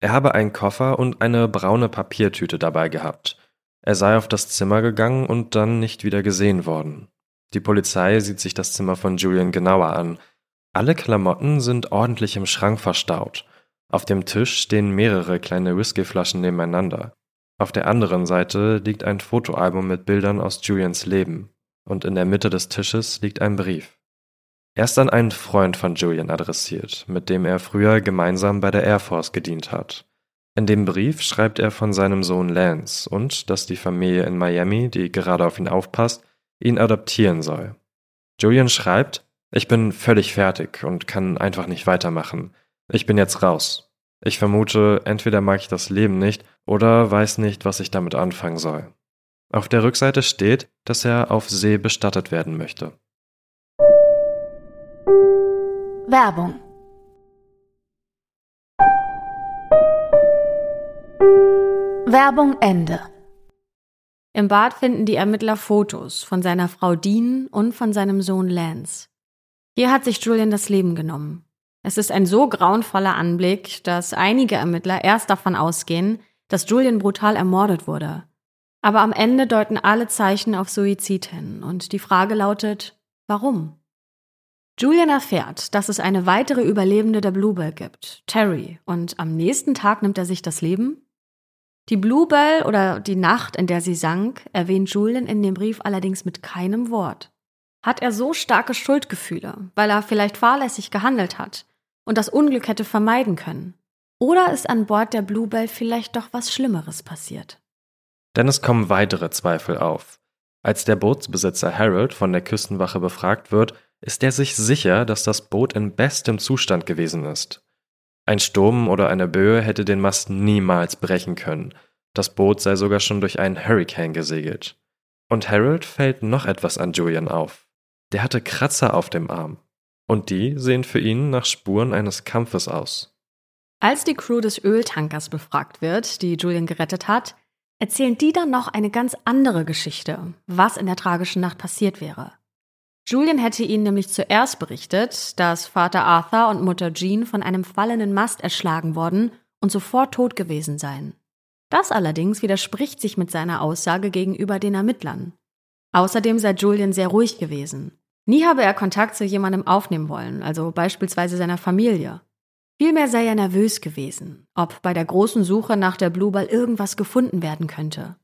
Er habe einen Koffer und eine braune Papiertüte dabei gehabt. Er sei auf das Zimmer gegangen und dann nicht wieder gesehen worden. Die Polizei sieht sich das Zimmer von Julian genauer an. Alle Klamotten sind ordentlich im Schrank verstaut. Auf dem Tisch stehen mehrere kleine Whiskyflaschen nebeneinander. Auf der anderen Seite liegt ein Fotoalbum mit Bildern aus Julians Leben und in der Mitte des Tisches liegt ein Brief. Er ist an einen Freund von Julian adressiert, mit dem er früher gemeinsam bei der Air Force gedient hat. In dem Brief schreibt er von seinem Sohn Lance und dass die Familie in Miami, die gerade auf ihn aufpasst, ihn adoptieren soll. Julian schreibt, ich bin völlig fertig und kann einfach nicht weitermachen. Ich bin jetzt raus. Ich vermute, entweder mag ich das Leben nicht oder weiß nicht, was ich damit anfangen soll. Auf der Rückseite steht, dass er auf See bestattet werden möchte. Werbung Werbung Ende. Im Bad finden die Ermittler Fotos von seiner Frau Dean und von seinem Sohn Lance. Hier hat sich Julian das Leben genommen. Es ist ein so grauenvoller Anblick, dass einige Ermittler erst davon ausgehen, dass Julian brutal ermordet wurde. Aber am Ende deuten alle Zeichen auf Suizid hin und die Frage lautet, warum? Julian erfährt, dass es eine weitere Überlebende der Bluebell gibt, Terry, und am nächsten Tag nimmt er sich das Leben? Die Bluebell oder die Nacht, in der sie sank, erwähnt Julian in dem Brief allerdings mit keinem Wort. Hat er so starke Schuldgefühle, weil er vielleicht fahrlässig gehandelt hat und das Unglück hätte vermeiden können? Oder ist an Bord der Bluebell vielleicht doch was Schlimmeres passiert? Denn es kommen weitere Zweifel auf. Als der Bootsbesitzer Harold von der Küstenwache befragt wird, ist er sich sicher, dass das Boot in bestem Zustand gewesen ist. Ein Sturm oder eine Böe hätte den Mast niemals brechen können. Das Boot sei sogar schon durch einen Hurricane gesegelt. Und Harold fällt noch etwas an Julian auf. Der hatte Kratzer auf dem Arm. Und die sehen für ihn nach Spuren eines Kampfes aus. Als die Crew des Öltankers befragt wird, die Julian gerettet hat, erzählen die dann noch eine ganz andere Geschichte, was in der tragischen Nacht passiert wäre. Julian hätte ihnen nämlich zuerst berichtet, dass Vater Arthur und Mutter Jean von einem fallenden Mast erschlagen worden und sofort tot gewesen seien. Das allerdings widerspricht sich mit seiner Aussage gegenüber den Ermittlern. Außerdem sei Julian sehr ruhig gewesen. Nie habe er Kontakt zu jemandem aufnehmen wollen, also beispielsweise seiner Familie. Vielmehr sei er nervös gewesen, ob bei der großen Suche nach der Bluebell irgendwas gefunden werden könnte.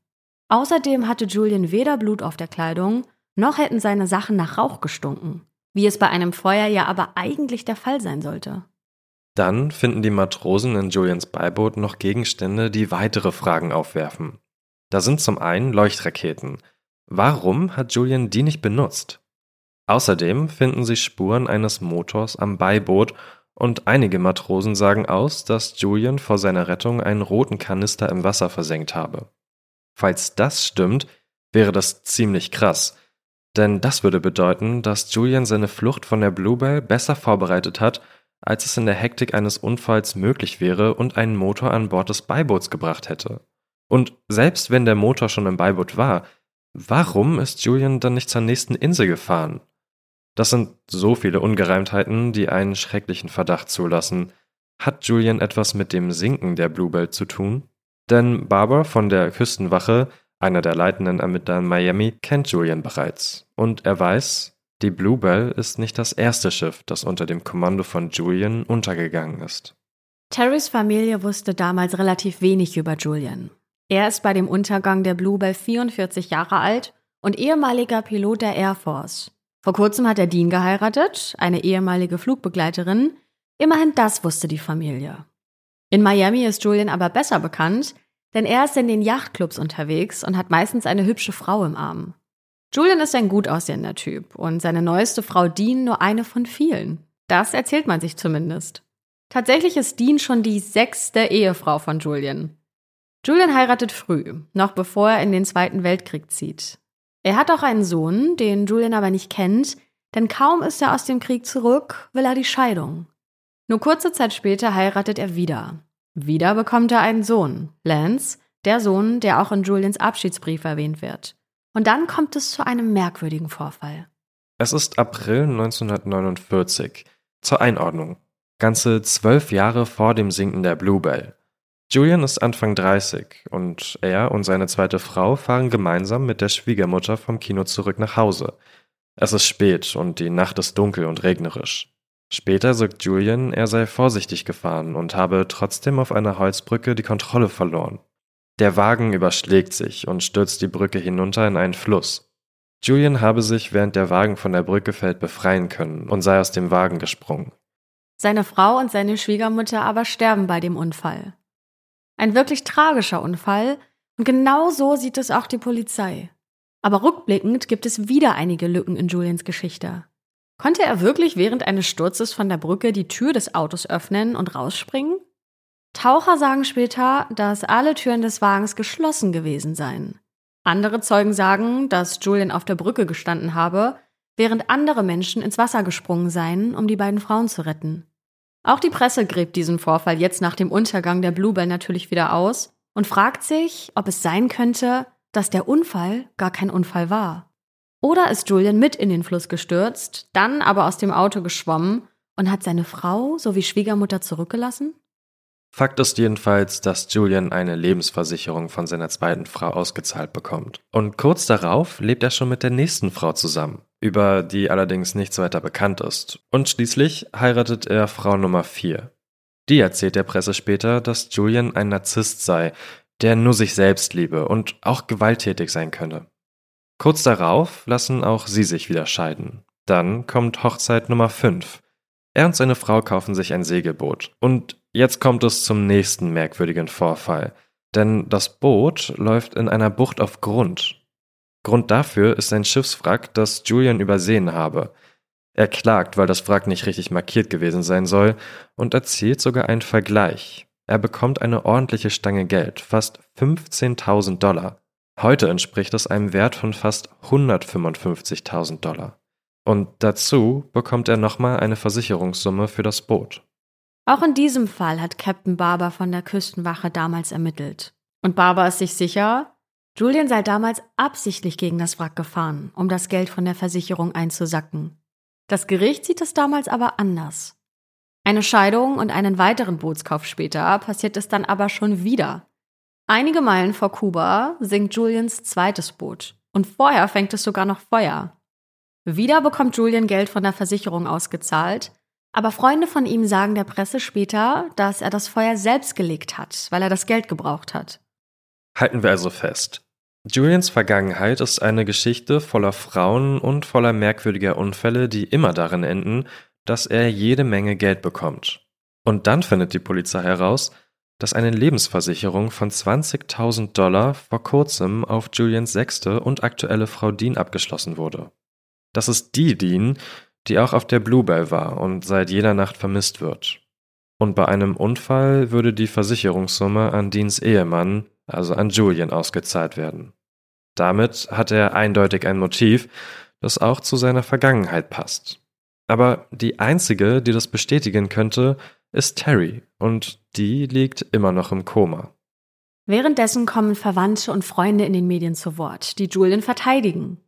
Außerdem hatte Julian weder Blut auf der Kleidung, noch hätten seine Sachen nach Rauch gestunken, wie es bei einem Feuer ja aber eigentlich der Fall sein sollte. Dann finden die Matrosen in Julians Beiboot noch Gegenstände, die weitere Fragen aufwerfen. Da sind zum einen Leuchtraketen. Warum hat Julian die nicht benutzt? Außerdem finden sie Spuren eines Motors am Beiboot und einige Matrosen sagen aus, dass Julian vor seiner Rettung einen roten Kanister im Wasser versenkt habe. Falls das stimmt, wäre das ziemlich krass, denn das würde bedeuten, dass Julian seine Flucht von der Bluebell besser vorbereitet hat, als es in der Hektik eines Unfalls möglich wäre und einen Motor an Bord des Beiboots gebracht hätte. Und selbst wenn der Motor schon im Beiboot war, warum ist Julian dann nicht zur nächsten Insel gefahren? Das sind so viele Ungereimtheiten, die einen schrecklichen Verdacht zulassen. Hat Julian etwas mit dem Sinken der Bluebell zu tun? Denn Barber von der Küstenwache, einer der leitenden Ermittler in Miami, kennt Julian bereits. Und er weiß, Die Bluebell ist nicht das erste Schiff, das unter dem Kommando von Julian untergegangen ist. Terrys Familie wusste damals relativ wenig über Julian. Er ist bei dem Untergang der Bluebell 44 Jahre alt und ehemaliger Pilot der Air Force. Vor kurzem hat er Dean geheiratet, eine ehemalige Flugbegleiterin. Immerhin das wusste die Familie. In Miami ist Julian aber besser bekannt, denn er ist in den Yachtclubs unterwegs und hat meistens eine hübsche Frau im Arm. Julian ist ein gut aussehender Typ und seine neueste Frau Dean nur eine von vielen. Das erzählt man sich zumindest. Tatsächlich ist Dean schon die sechste Ehefrau von Julian. Julian heiratet früh, noch bevor er in den Zweiten Weltkrieg zieht. Er hat auch einen Sohn, den Julian aber nicht kennt, denn kaum ist er aus dem Krieg zurück, will er die Scheidung. Nur kurze Zeit später heiratet er wieder. Wieder bekommt er einen Sohn, Lance, der Sohn, der auch in Julians Abschiedsbrief erwähnt wird. Und dann kommt es zu einem merkwürdigen Vorfall. Es ist April 1949. Zur Einordnung. Ganze zwölf Jahre vor dem Sinken der Bluebell. Julian ist Anfang 30 und er und seine zweite Frau fahren gemeinsam mit der Schwiegermutter vom Kino zurück nach Hause. Es ist spät und die Nacht ist dunkel und regnerisch. Später sagt Julian, er sei vorsichtig gefahren und habe trotzdem auf einer Holzbrücke die Kontrolle verloren. Der Wagen überschlägt sich und stürzt die Brücke hinunter in einen Fluss. Julian habe sich, während der Wagen von der Brücke fällt, befreien können und sei aus dem Wagen gesprungen. Seine Frau und seine Schwiegermutter aber sterben bei dem Unfall. Ein wirklich tragischer Unfall und genau so sieht es auch die Polizei. Aber rückblickend gibt es wieder einige Lücken in Julians Geschichte. Konnte er wirklich während eines Sturzes von der Brücke die Tür des Autos öffnen und rausspringen? Taucher sagen später, dass alle Türen des Wagens geschlossen gewesen seien. Andere Zeugen sagen, dass Julian auf der Brücke gestanden habe, während andere Menschen ins Wasser gesprungen seien, um die beiden Frauen zu retten. Auch die Presse gräbt diesen Vorfall jetzt nach dem Untergang der Bluebell natürlich wieder aus und fragt sich, ob es sein könnte, dass der Unfall gar kein Unfall war. Oder ist Julian mit in den Fluss gestürzt, dann aber aus dem Auto geschwommen und hat seine Frau sowie Schwiegermutter zurückgelassen? Fakt ist jedenfalls, dass Julian eine Lebensversicherung von seiner zweiten Frau ausgezahlt bekommt. Und kurz darauf lebt er schon mit der nächsten Frau zusammen, über die allerdings nichts weiter bekannt ist. Und schließlich heiratet er Frau Nummer 4. Die erzählt der Presse später, dass Julian ein Narzisst sei, der nur sich selbst liebe und auch gewalttätig sein könne. Kurz darauf lassen auch sie sich wieder scheiden. Dann kommt Hochzeit Nummer 5. Er und seine Frau kaufen sich ein Segelboot. Und jetzt kommt es zum nächsten merkwürdigen Vorfall. Denn das Boot läuft in einer Bucht auf Grund. Grund dafür ist ein Schiffswrack, das Julian übersehen habe. Er klagt, weil das Wrack nicht richtig markiert gewesen sein soll und erzielt sogar einen Vergleich. Er bekommt eine ordentliche Stange Geld, fast 15.000 Dollar. Heute entspricht es einem Wert von fast 155.000 Dollar. Und dazu bekommt er nochmal eine Versicherungssumme für das Boot. Auch in diesem Fall hat Captain Barber von der Küstenwache damals ermittelt. Und Barber ist sich sicher, Julian sei damals absichtlich gegen das Wrack gefahren, um das Geld von der Versicherung einzusacken. Das Gericht sieht es damals aber anders. Eine Scheidung und einen weiteren Bootskauf später passiert es dann aber schon wieder. Einige Meilen vor Kuba sinkt Julians zweites Boot und vorher fängt es sogar noch Feuer. Wieder bekommt Julian Geld von der Versicherung ausgezahlt, aber Freunde von ihm sagen der Presse später, dass er das Feuer selbst gelegt hat, weil er das Geld gebraucht hat. Halten wir also fest. Julians Vergangenheit ist eine Geschichte voller Frauen und voller merkwürdiger Unfälle, die immer darin enden, dass er jede Menge Geld bekommt. Und dann findet die Polizei heraus, dass eine Lebensversicherung von 20.000 Dollar vor kurzem auf Julians sechste und aktuelle Frau Dean abgeschlossen wurde. Das ist die Dean, die auch auf der Bluebell war und seit jeder Nacht vermisst wird. Und bei einem Unfall würde die Versicherungssumme an Deans Ehemann, also an Julian, ausgezahlt werden. Damit hat er eindeutig ein Motiv, das auch zu seiner Vergangenheit passt. Aber die einzige, die das bestätigen könnte, ist Terry und die liegt immer noch im Koma. Währenddessen kommen Verwandte und Freunde in den Medien zu Wort, die Julian verteidigen.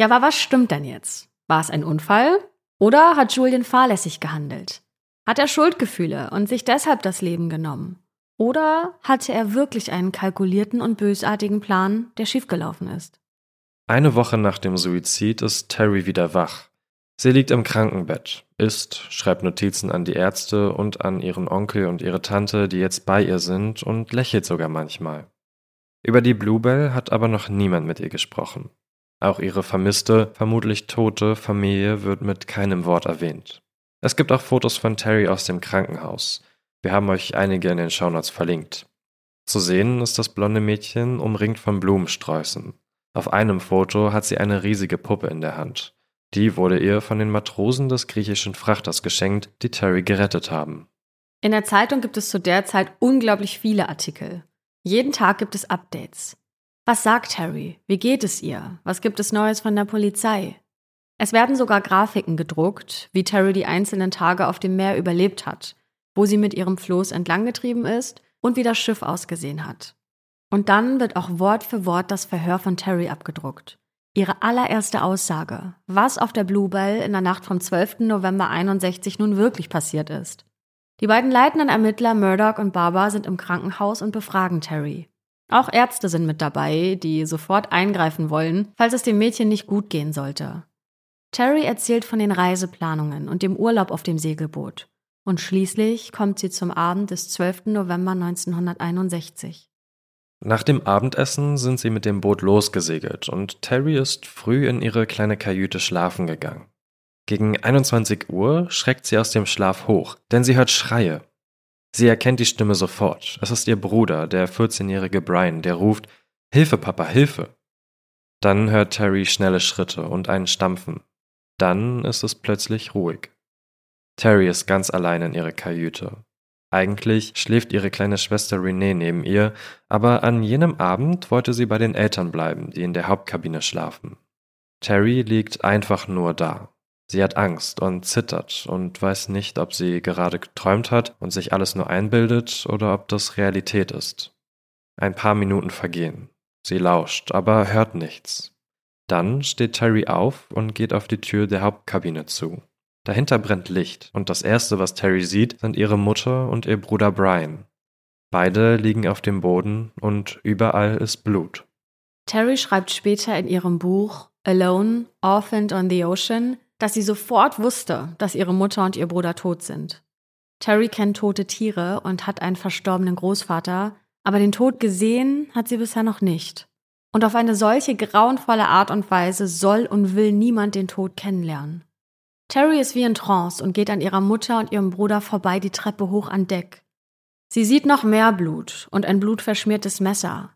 Ja, aber was stimmt denn jetzt? War es ein Unfall? Oder hat Julian fahrlässig gehandelt? Hat er Schuldgefühle und sich deshalb das Leben genommen? Oder hatte er wirklich einen kalkulierten und bösartigen Plan, der schiefgelaufen ist? Eine Woche nach dem Suizid ist Terry wieder wach. Sie liegt im Krankenbett, isst, schreibt Notizen an die Ärzte und an ihren Onkel und ihre Tante, die jetzt bei ihr sind, und lächelt sogar manchmal. Über die Bluebell hat aber noch niemand mit ihr gesprochen. Auch ihre vermisste, vermutlich tote Familie wird mit keinem Wort erwähnt. Es gibt auch Fotos von Terry aus dem Krankenhaus. Wir haben euch einige in den Shownotes verlinkt. Zu sehen ist das blonde Mädchen umringt von Blumensträußen. Auf einem Foto hat sie eine riesige Puppe in der Hand. Die wurde ihr von den Matrosen des griechischen Frachters geschenkt, die Terry gerettet haben. In der Zeitung gibt es zu der Zeit unglaublich viele Artikel. Jeden Tag gibt es Updates. Was sagt Terry? Wie geht es ihr? Was gibt es Neues von der Polizei? Es werden sogar Grafiken gedruckt, wie Terry die einzelnen Tage auf dem Meer überlebt hat, wo sie mit ihrem Floß entlanggetrieben ist und wie das Schiff ausgesehen hat. Und dann wird auch Wort für Wort das Verhör von Terry abgedruckt. Ihre allererste Aussage, was auf der Bluebell in der Nacht vom 12. November 61 nun wirklich passiert ist. Die beiden leitenden Ermittler Murdoch und Barber sind im Krankenhaus und befragen Terry. Auch Ärzte sind mit dabei, die sofort eingreifen wollen, falls es dem Mädchen nicht gut gehen sollte. Terry erzählt von den Reiseplanungen und dem Urlaub auf dem Segelboot. Und schließlich kommt sie zum Abend des 12. November 1961. Nach dem Abendessen sind sie mit dem Boot losgesegelt und Terry ist früh in ihre kleine Kajüte schlafen gegangen. Gegen 21 Uhr schreckt sie aus dem Schlaf hoch, denn sie hört Schreie. Sie erkennt die Stimme sofort. Es ist ihr Bruder, der 14-jährige Brian, der ruft Hilfe, Papa, Hilfe. Dann hört Terry schnelle Schritte und ein Stampfen. Dann ist es plötzlich ruhig. Terry ist ganz allein in ihrer Kajüte. Eigentlich schläft ihre kleine Schwester Renee neben ihr, aber an jenem Abend wollte sie bei den Eltern bleiben, die in der Hauptkabine schlafen. Terry liegt einfach nur da. Sie hat Angst und zittert und weiß nicht, ob sie gerade geträumt hat und sich alles nur einbildet oder ob das Realität ist. Ein paar Minuten vergehen. Sie lauscht, aber hört nichts. Dann steht Terry auf und geht auf die Tür der Hauptkabine zu. Dahinter brennt Licht, und das Erste, was Terry sieht, sind ihre Mutter und ihr Bruder Brian. Beide liegen auf dem Boden und überall ist Blut. Terry schreibt später in ihrem Buch Alone, Orphaned on the Ocean, dass sie sofort wusste, dass ihre Mutter und ihr Bruder tot sind. Terry kennt tote Tiere und hat einen verstorbenen Großvater, aber den Tod gesehen hat sie bisher noch nicht. Und auf eine solche grauenvolle Art und Weise soll und will niemand den Tod kennenlernen. Terry ist wie in Trance und geht an ihrer Mutter und ihrem Bruder vorbei die Treppe hoch an Deck. Sie sieht noch mehr Blut und ein blutverschmiertes Messer.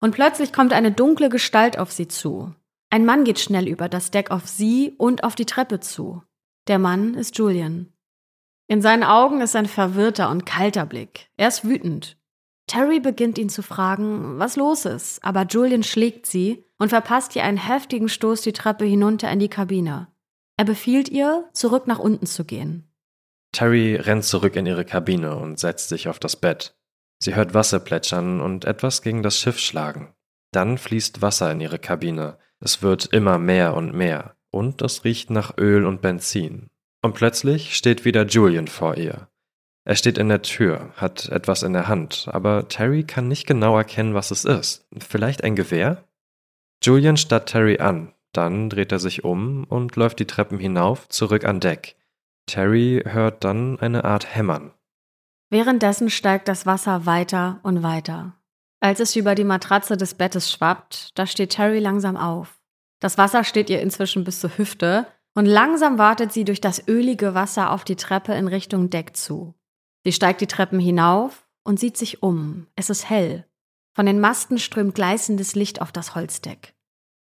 Und plötzlich kommt eine dunkle Gestalt auf sie zu. Ein Mann geht schnell über das Deck auf sie und auf die Treppe zu. Der Mann ist Julian. In seinen Augen ist ein verwirrter und kalter Blick. Er ist wütend. Terry beginnt ihn zu fragen, was los ist, aber Julian schlägt sie und verpasst ihr einen heftigen Stoß die Treppe hinunter in die Kabine. Er befiehlt ihr, zurück nach unten zu gehen. Terry rennt zurück in ihre Kabine und setzt sich auf das Bett. Sie hört Wasser plätschern und etwas gegen das Schiff schlagen. Dann fließt Wasser in ihre Kabine. Es wird immer mehr und mehr. Und es riecht nach Öl und Benzin. Und plötzlich steht wieder Julian vor ihr. Er steht in der Tür, hat etwas in der Hand, aber Terry kann nicht genau erkennen, was es ist. Vielleicht ein Gewehr? Julian starrt Terry an, dann dreht er sich um und läuft die Treppen hinauf, zurück an Deck. Terry hört dann eine Art Hämmern. Währenddessen steigt das Wasser weiter und weiter. Als es über die Matratze des Bettes schwappt, da steht Terry langsam auf. Das Wasser steht ihr inzwischen bis zur Hüfte und langsam wartet sie durch das ölige Wasser auf die Treppe in Richtung Deck zu. Sie steigt die Treppen hinauf und sieht sich um. Es ist hell. Von den Masten strömt gleißendes Licht auf das Holzdeck.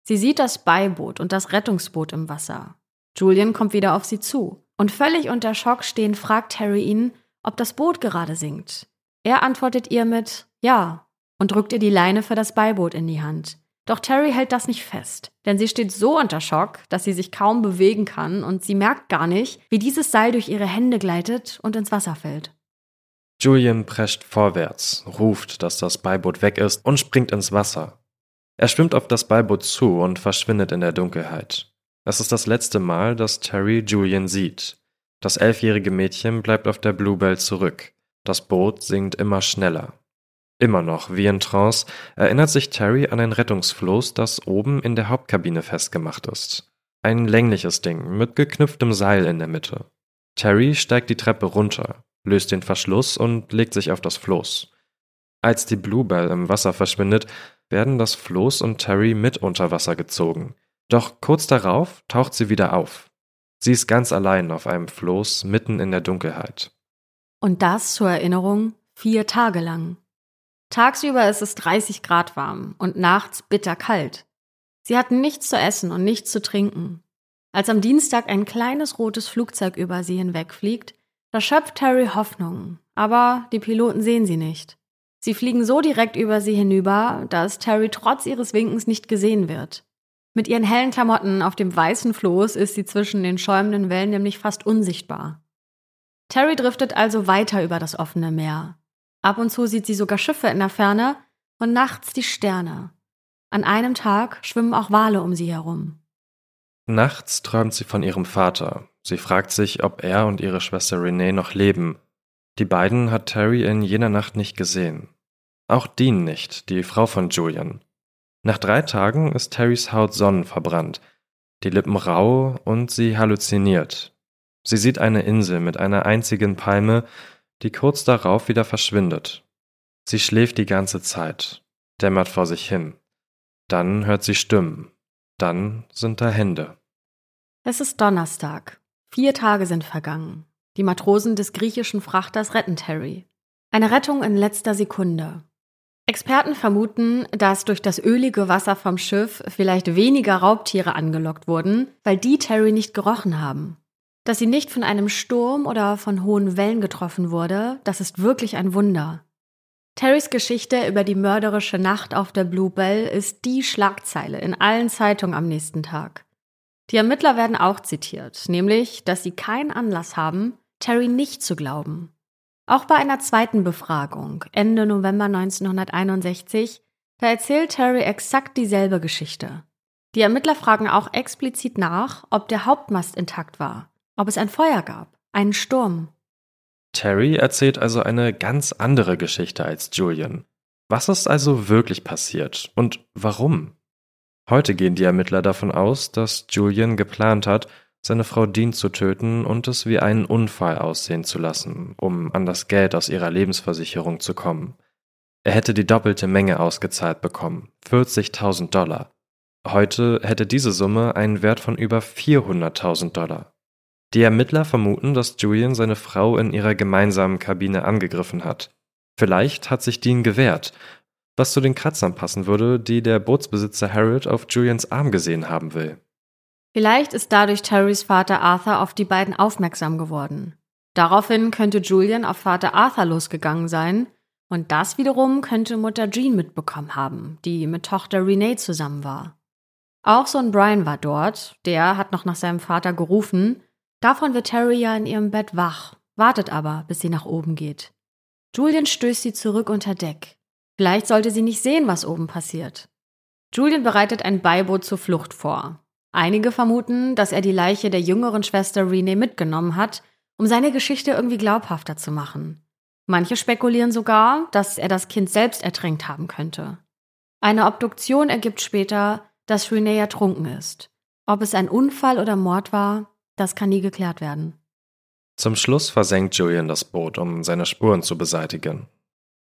Sie sieht das Beiboot und das Rettungsboot im Wasser. Julian kommt wieder auf sie zu. Und völlig unter Schock stehend fragt Harry ihn, ob das Boot gerade sinkt. Er antwortet ihr mit Ja und drückt ihr die Leine für das Beiboot in die Hand. Doch Terry hält das nicht fest, denn sie steht so unter Schock, dass sie sich kaum bewegen kann und sie merkt gar nicht, wie dieses Seil durch ihre Hände gleitet und ins Wasser fällt. Julian prescht vorwärts, ruft, dass das Beiboot weg ist und springt ins Wasser. Er schwimmt auf das Beiboot zu und verschwindet in der Dunkelheit. Es ist das letzte Mal, dass Terry Julian sieht. Das elfjährige Mädchen bleibt auf der Bluebell zurück. Das Boot sinkt immer schneller. Immer noch, wie in Trance, erinnert sich Terry an ein Rettungsfloß, das oben in der Hauptkabine festgemacht ist. Ein längliches Ding mit geknüpftem Seil in der Mitte. Terry steigt die Treppe runter, löst den Verschluss und legt sich auf das Floß. Als die Bluebell im Wasser verschwindet, werden das Floß und Terry mit unter Wasser gezogen. Doch kurz darauf taucht sie wieder auf. Sie ist ganz allein auf einem Floß mitten in der Dunkelheit. Und das zur Erinnerung vier Tage lang. Tagsüber ist es 30 Grad warm und nachts bitterkalt. Sie hatten nichts zu essen und nichts zu trinken. Als am Dienstag ein kleines rotes Flugzeug über sie hinwegfliegt, da schöpft Terry Hoffnung, aber die Piloten sehen sie nicht. Sie fliegen so direkt über sie hinüber, dass Terry trotz ihres Winkens nicht gesehen wird. Mit ihren hellen Klamotten auf dem weißen Floß ist sie zwischen den schäumenden Wellen nämlich fast unsichtbar. Terry driftet also weiter über das offene Meer. Ab und zu sieht sie sogar Schiffe in der Ferne und nachts die Sterne. An einem Tag schwimmen auch Wale um sie herum. Nachts träumt sie von ihrem Vater. Sie fragt sich, ob er und ihre Schwester Renee noch leben. Die beiden hat Terry in jener Nacht nicht gesehen. Auch Dean nicht, die Frau von Julian. Nach drei Tagen ist Terrys Haut sonnenverbrannt, die Lippen rau und sie halluziniert. Sie sieht eine Insel mit einer einzigen Palme, die kurz darauf wieder verschwindet. Sie schläft die ganze Zeit, dämmert vor sich hin. Dann hört sie Stimmen. Dann sind da Hände. Es ist Donnerstag. Vier Tage sind vergangen. Die Matrosen des griechischen Frachters retten Terry. Eine Rettung in letzter Sekunde. Experten vermuten, dass durch das ölige Wasser vom Schiff vielleicht weniger Raubtiere angelockt wurden, weil die Terry nicht gerochen haben. Dass sie nicht von einem Sturm oder von hohen Wellen getroffen wurde, das ist wirklich ein Wunder. Terrys Geschichte über die mörderische Nacht auf der Bluebell ist die Schlagzeile in allen Zeitungen am nächsten Tag. Die Ermittler werden auch zitiert, nämlich, dass sie keinen Anlass haben, Terry nicht zu glauben. Auch bei einer zweiten Befragung, Ende November 1961, da erzählt Terry exakt dieselbe Geschichte. Die Ermittler fragen auch explizit nach, ob der Hauptmast intakt war, ob es ein Feuer gab, einen Sturm. Terry erzählt also eine ganz andere Geschichte als Julian. Was ist also wirklich passiert und warum? Heute gehen die Ermittler davon aus, dass Julian geplant hat, seine Frau Dean zu töten und es wie einen Unfall aussehen zu lassen, um an das Geld aus ihrer Lebensversicherung zu kommen. Er hätte die doppelte Menge ausgezahlt bekommen, 40.000 Dollar. Heute hätte diese Summe einen Wert von über 400.000 Dollar. Die Ermittler vermuten, dass Julian seine Frau in ihrer gemeinsamen Kabine angegriffen hat. Vielleicht hat sich Dean gewehrt, was zu den Kratzern passen würde, die der Bootsbesitzer Harold auf Julians Arm gesehen haben will. Vielleicht ist dadurch Terrys Vater Arthur auf die beiden aufmerksam geworden. Daraufhin könnte Julian auf Vater Arthur losgegangen sein, und das wiederum könnte Mutter Jean mitbekommen haben, die mit Tochter Renee zusammen war. Auch Sohn Brian war dort, der hat noch nach seinem Vater gerufen, Davon wird Terry ja in ihrem Bett wach, wartet aber, bis sie nach oben geht. Julian stößt sie zurück unter Deck. Vielleicht sollte sie nicht sehen, was oben passiert. Julian bereitet ein Beiboot zur Flucht vor. Einige vermuten, dass er die Leiche der jüngeren Schwester Renee mitgenommen hat, um seine Geschichte irgendwie glaubhafter zu machen. Manche spekulieren sogar, dass er das Kind selbst ertränkt haben könnte. Eine Obduktion ergibt später, dass Renee ertrunken ist. Ob es ein Unfall oder Mord war, das kann nie geklärt werden. Zum Schluss versenkt Julian das Boot, um seine Spuren zu beseitigen.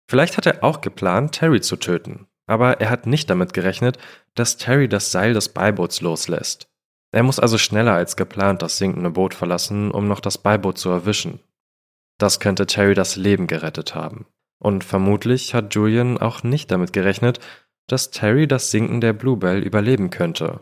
Vielleicht hat er auch geplant, Terry zu töten, aber er hat nicht damit gerechnet, dass Terry das Seil des Beiboots loslässt. Er muss also schneller als geplant das sinkende Boot verlassen, um noch das Beiboot zu erwischen. Das könnte Terry das Leben gerettet haben. Und vermutlich hat Julian auch nicht damit gerechnet, dass Terry das Sinken der Bluebell überleben könnte.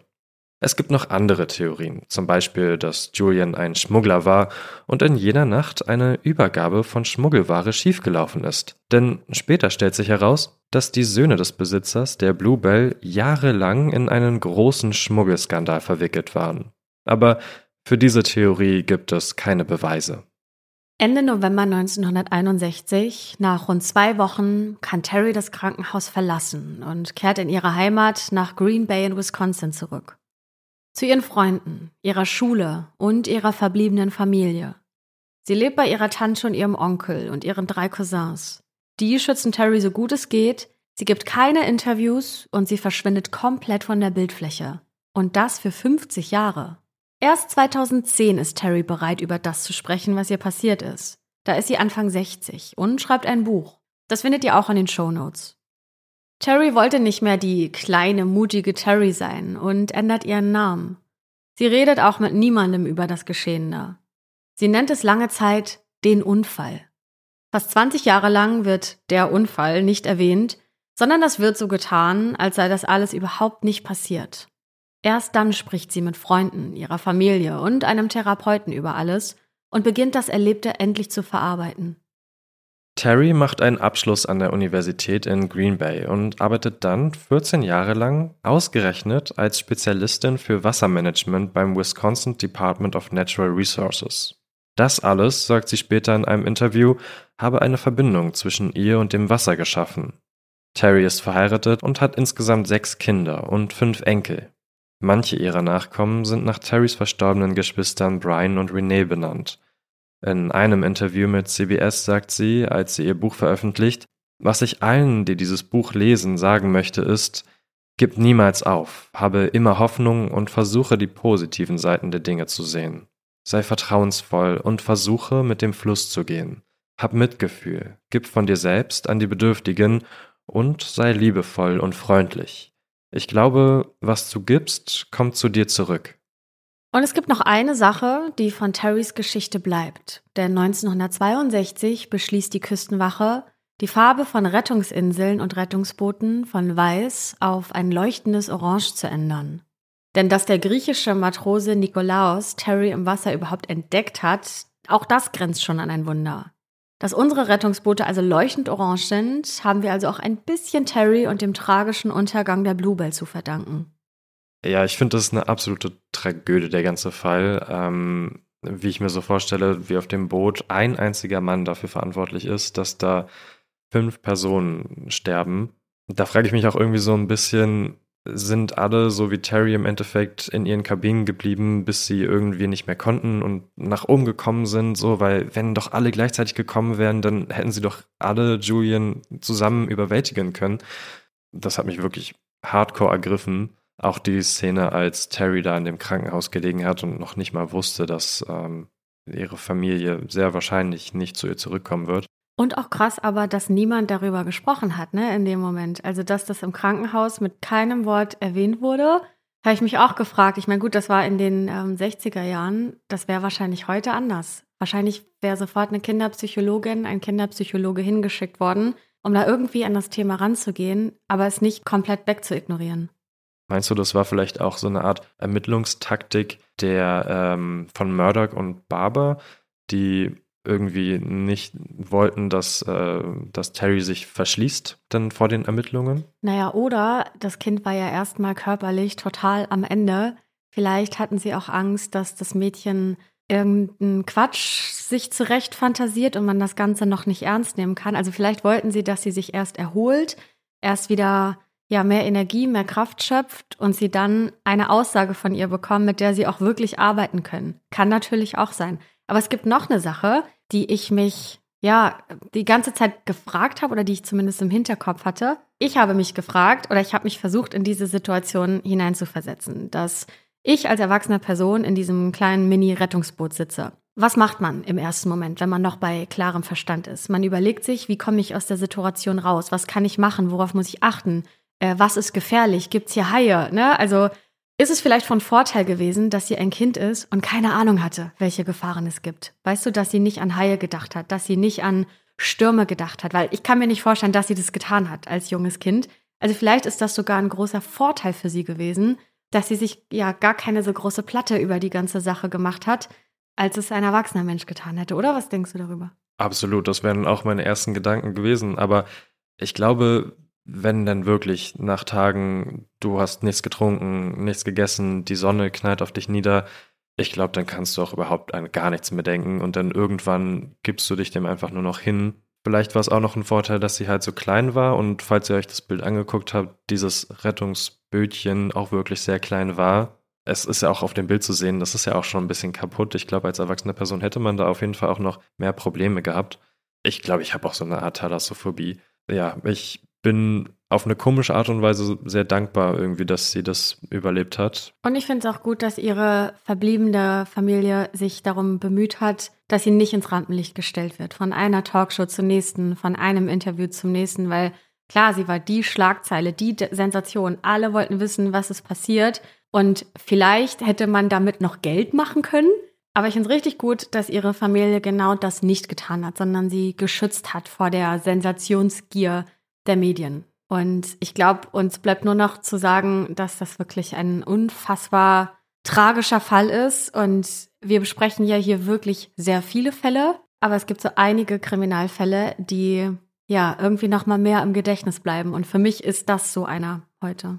Es gibt noch andere Theorien, zum Beispiel, dass Julian ein Schmuggler war und in jener Nacht eine Übergabe von Schmuggelware schiefgelaufen ist. Denn später stellt sich heraus, dass die Söhne des Besitzers der Bluebell jahrelang in einen großen Schmuggelskandal verwickelt waren. Aber für diese Theorie gibt es keine Beweise. Ende November 1961, nach rund zwei Wochen, kann Terry das Krankenhaus verlassen und kehrt in ihre Heimat nach Green Bay in Wisconsin zurück. Zu ihren Freunden, ihrer Schule und ihrer verbliebenen Familie. Sie lebt bei ihrer Tante und ihrem Onkel und ihren drei Cousins. Die schützen Terry so gut es geht, sie gibt keine Interviews und sie verschwindet komplett von der Bildfläche. Und das für 50 Jahre. Erst 2010 ist Terry bereit, über das zu sprechen, was ihr passiert ist. Da ist sie Anfang 60 und schreibt ein Buch. Das findet ihr auch in den Show Notes. Terry wollte nicht mehr die kleine, mutige Terry sein und ändert ihren Namen. Sie redet auch mit niemandem über das Geschehene. Sie nennt es lange Zeit den Unfall. Fast 20 Jahre lang wird der Unfall nicht erwähnt, sondern das wird so getan, als sei das alles überhaupt nicht passiert. Erst dann spricht sie mit Freunden, ihrer Familie und einem Therapeuten über alles und beginnt das Erlebte endlich zu verarbeiten. Terry macht einen Abschluss an der Universität in Green Bay und arbeitet dann 14 Jahre lang ausgerechnet als Spezialistin für Wassermanagement beim Wisconsin Department of Natural Resources. Das alles, sagt sie später in einem Interview, habe eine Verbindung zwischen ihr und dem Wasser geschaffen. Terry ist verheiratet und hat insgesamt sechs Kinder und fünf Enkel. Manche ihrer Nachkommen sind nach Terrys verstorbenen Geschwistern Brian und Renee benannt. In einem Interview mit CBS sagt sie, als sie ihr Buch veröffentlicht, was ich allen, die dieses Buch lesen, sagen möchte, ist, gib niemals auf, habe immer Hoffnung und versuche die positiven Seiten der Dinge zu sehen. Sei vertrauensvoll und versuche mit dem Fluss zu gehen. Hab Mitgefühl, gib von dir selbst an die Bedürftigen und sei liebevoll und freundlich. Ich glaube, was du gibst, kommt zu dir zurück. Und es gibt noch eine Sache, die von Terrys Geschichte bleibt. Denn 1962 beschließt die Küstenwache, die Farbe von Rettungsinseln und Rettungsbooten von weiß auf ein leuchtendes Orange zu ändern. Denn dass der griechische Matrose Nikolaos Terry im Wasser überhaupt entdeckt hat, auch das grenzt schon an ein Wunder. Dass unsere Rettungsboote also leuchtend orange sind, haben wir also auch ein bisschen Terry und dem tragischen Untergang der Bluebell zu verdanken. Ja, ich finde, das ist eine absolute Tragödie, der ganze Fall. Ähm, wie ich mir so vorstelle, wie auf dem Boot ein einziger Mann dafür verantwortlich ist, dass da fünf Personen sterben. Da frage ich mich auch irgendwie so ein bisschen, sind alle so wie Terry im Endeffekt in ihren Kabinen geblieben, bis sie irgendwie nicht mehr konnten und nach oben gekommen sind, so, weil wenn doch alle gleichzeitig gekommen wären, dann hätten sie doch alle Julian zusammen überwältigen können. Das hat mich wirklich hardcore ergriffen. Auch die Szene, als Terry da in dem Krankenhaus gelegen hat und noch nicht mal wusste, dass ähm, ihre Familie sehr wahrscheinlich nicht zu ihr zurückkommen wird. Und auch krass aber, dass niemand darüber gesprochen hat, ne, in dem Moment. Also, dass das im Krankenhaus mit keinem Wort erwähnt wurde, habe ich mich auch gefragt. Ich meine, gut, das war in den ähm, 60er Jahren. Das wäre wahrscheinlich heute anders. Wahrscheinlich wäre sofort eine Kinderpsychologin, ein Kinderpsychologe hingeschickt worden, um da irgendwie an das Thema ranzugehen, aber es nicht komplett wegzuignorieren. Meinst du, das war vielleicht auch so eine Art Ermittlungstaktik der ähm, von Murdoch und Barber, die irgendwie nicht wollten, dass, äh, dass Terry sich verschließt dann vor den Ermittlungen? Naja, oder das Kind war ja erstmal körperlich total am Ende. Vielleicht hatten sie auch Angst, dass das Mädchen irgendeinen Quatsch sich zurecht fantasiert und man das Ganze noch nicht ernst nehmen kann. Also vielleicht wollten sie, dass sie sich erst erholt, erst wieder ja mehr Energie, mehr Kraft schöpft und sie dann eine Aussage von ihr bekommen, mit der sie auch wirklich arbeiten können. Kann natürlich auch sein. Aber es gibt noch eine Sache, die ich mich ja die ganze Zeit gefragt habe oder die ich zumindest im Hinterkopf hatte. Ich habe mich gefragt oder ich habe mich versucht, in diese Situation hineinzuversetzen, dass ich als erwachsene Person in diesem kleinen Mini-Rettungsboot sitze. Was macht man im ersten Moment, wenn man noch bei klarem Verstand ist? Man überlegt sich, wie komme ich aus der Situation raus? Was kann ich machen? Worauf muss ich achten? Äh, was ist gefährlich? Gibt es hier Haie? Ne? Also ist es vielleicht von Vorteil gewesen, dass sie ein Kind ist und keine Ahnung hatte, welche Gefahren es gibt? Weißt du, dass sie nicht an Haie gedacht hat, dass sie nicht an Stürme gedacht hat? Weil ich kann mir nicht vorstellen, dass sie das getan hat als junges Kind. Also vielleicht ist das sogar ein großer Vorteil für sie gewesen, dass sie sich ja gar keine so große Platte über die ganze Sache gemacht hat, als es ein erwachsener Mensch getan hätte. Oder was denkst du darüber? Absolut, das wären auch meine ersten Gedanken gewesen. Aber ich glaube, wenn dann wirklich nach Tagen, du hast nichts getrunken, nichts gegessen, die Sonne knallt auf dich nieder, ich glaube, dann kannst du auch überhaupt an gar nichts mehr denken und dann irgendwann gibst du dich dem einfach nur noch hin. Vielleicht war es auch noch ein Vorteil, dass sie halt so klein war und falls ihr euch das Bild angeguckt habt, dieses Rettungsbötchen auch wirklich sehr klein war. Es ist ja auch auf dem Bild zu sehen, das ist ja auch schon ein bisschen kaputt. Ich glaube, als erwachsene Person hätte man da auf jeden Fall auch noch mehr Probleme gehabt. Ich glaube, ich habe auch so eine Art Thalassophobie. Ja, ich bin auf eine komische Art und Weise sehr dankbar irgendwie, dass sie das überlebt hat. Und ich finde es auch gut, dass ihre verbliebene Familie sich darum bemüht hat, dass sie nicht ins Rampenlicht gestellt wird. Von einer Talkshow zur nächsten, von einem Interview zum nächsten, weil klar, sie war die Schlagzeile, die Sensation. Alle wollten wissen, was ist passiert. Und vielleicht hätte man damit noch Geld machen können. Aber ich finde es richtig gut, dass ihre Familie genau das nicht getan hat, sondern sie geschützt hat vor der Sensationsgier der Medien. Und ich glaube, uns bleibt nur noch zu sagen, dass das wirklich ein unfassbar tragischer Fall ist. Und wir besprechen ja hier wirklich sehr viele Fälle. Aber es gibt so einige Kriminalfälle, die ja irgendwie noch mal mehr im Gedächtnis bleiben. Und für mich ist das so einer heute.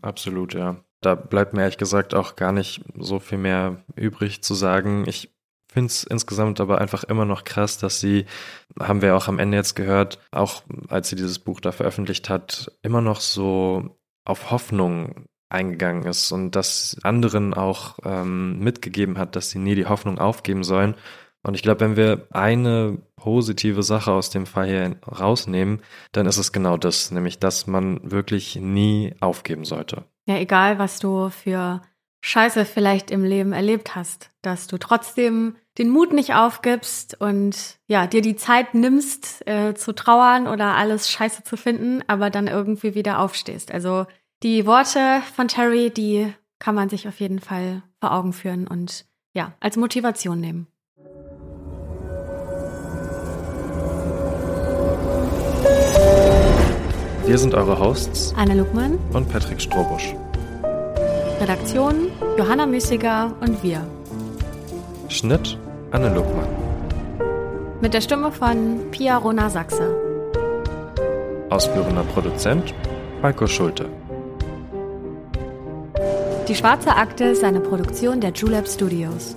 Absolut, ja. Da bleibt mir ehrlich gesagt auch gar nicht so viel mehr übrig zu sagen. Ich finde es insgesamt aber einfach immer noch krass, dass sie, haben wir auch am Ende jetzt gehört, auch als sie dieses Buch da veröffentlicht hat, immer noch so auf Hoffnung eingegangen ist und das anderen auch ähm, mitgegeben hat, dass sie nie die Hoffnung aufgeben sollen. Und ich glaube, wenn wir eine positive Sache aus dem Fall hier rausnehmen, dann ist es genau das, nämlich dass man wirklich nie aufgeben sollte. Ja, egal was du für Scheiße vielleicht im Leben erlebt hast, dass du trotzdem den Mut nicht aufgibst und ja, dir die Zeit nimmst, äh, zu trauern oder alles scheiße zu finden, aber dann irgendwie wieder aufstehst. Also die Worte von Terry, die kann man sich auf jeden Fall vor Augen führen und ja, als Motivation nehmen. Wir sind eure Hosts Anna Luckmann und Patrick Strobusch. Redaktion Johanna Müßiger und wir. Schnitt Anne Luckmann. Mit der Stimme von Pia Rona Sachse. Ausführender Produzent Falco Schulte. Die Schwarze Akte ist eine Produktion der Julep Studios.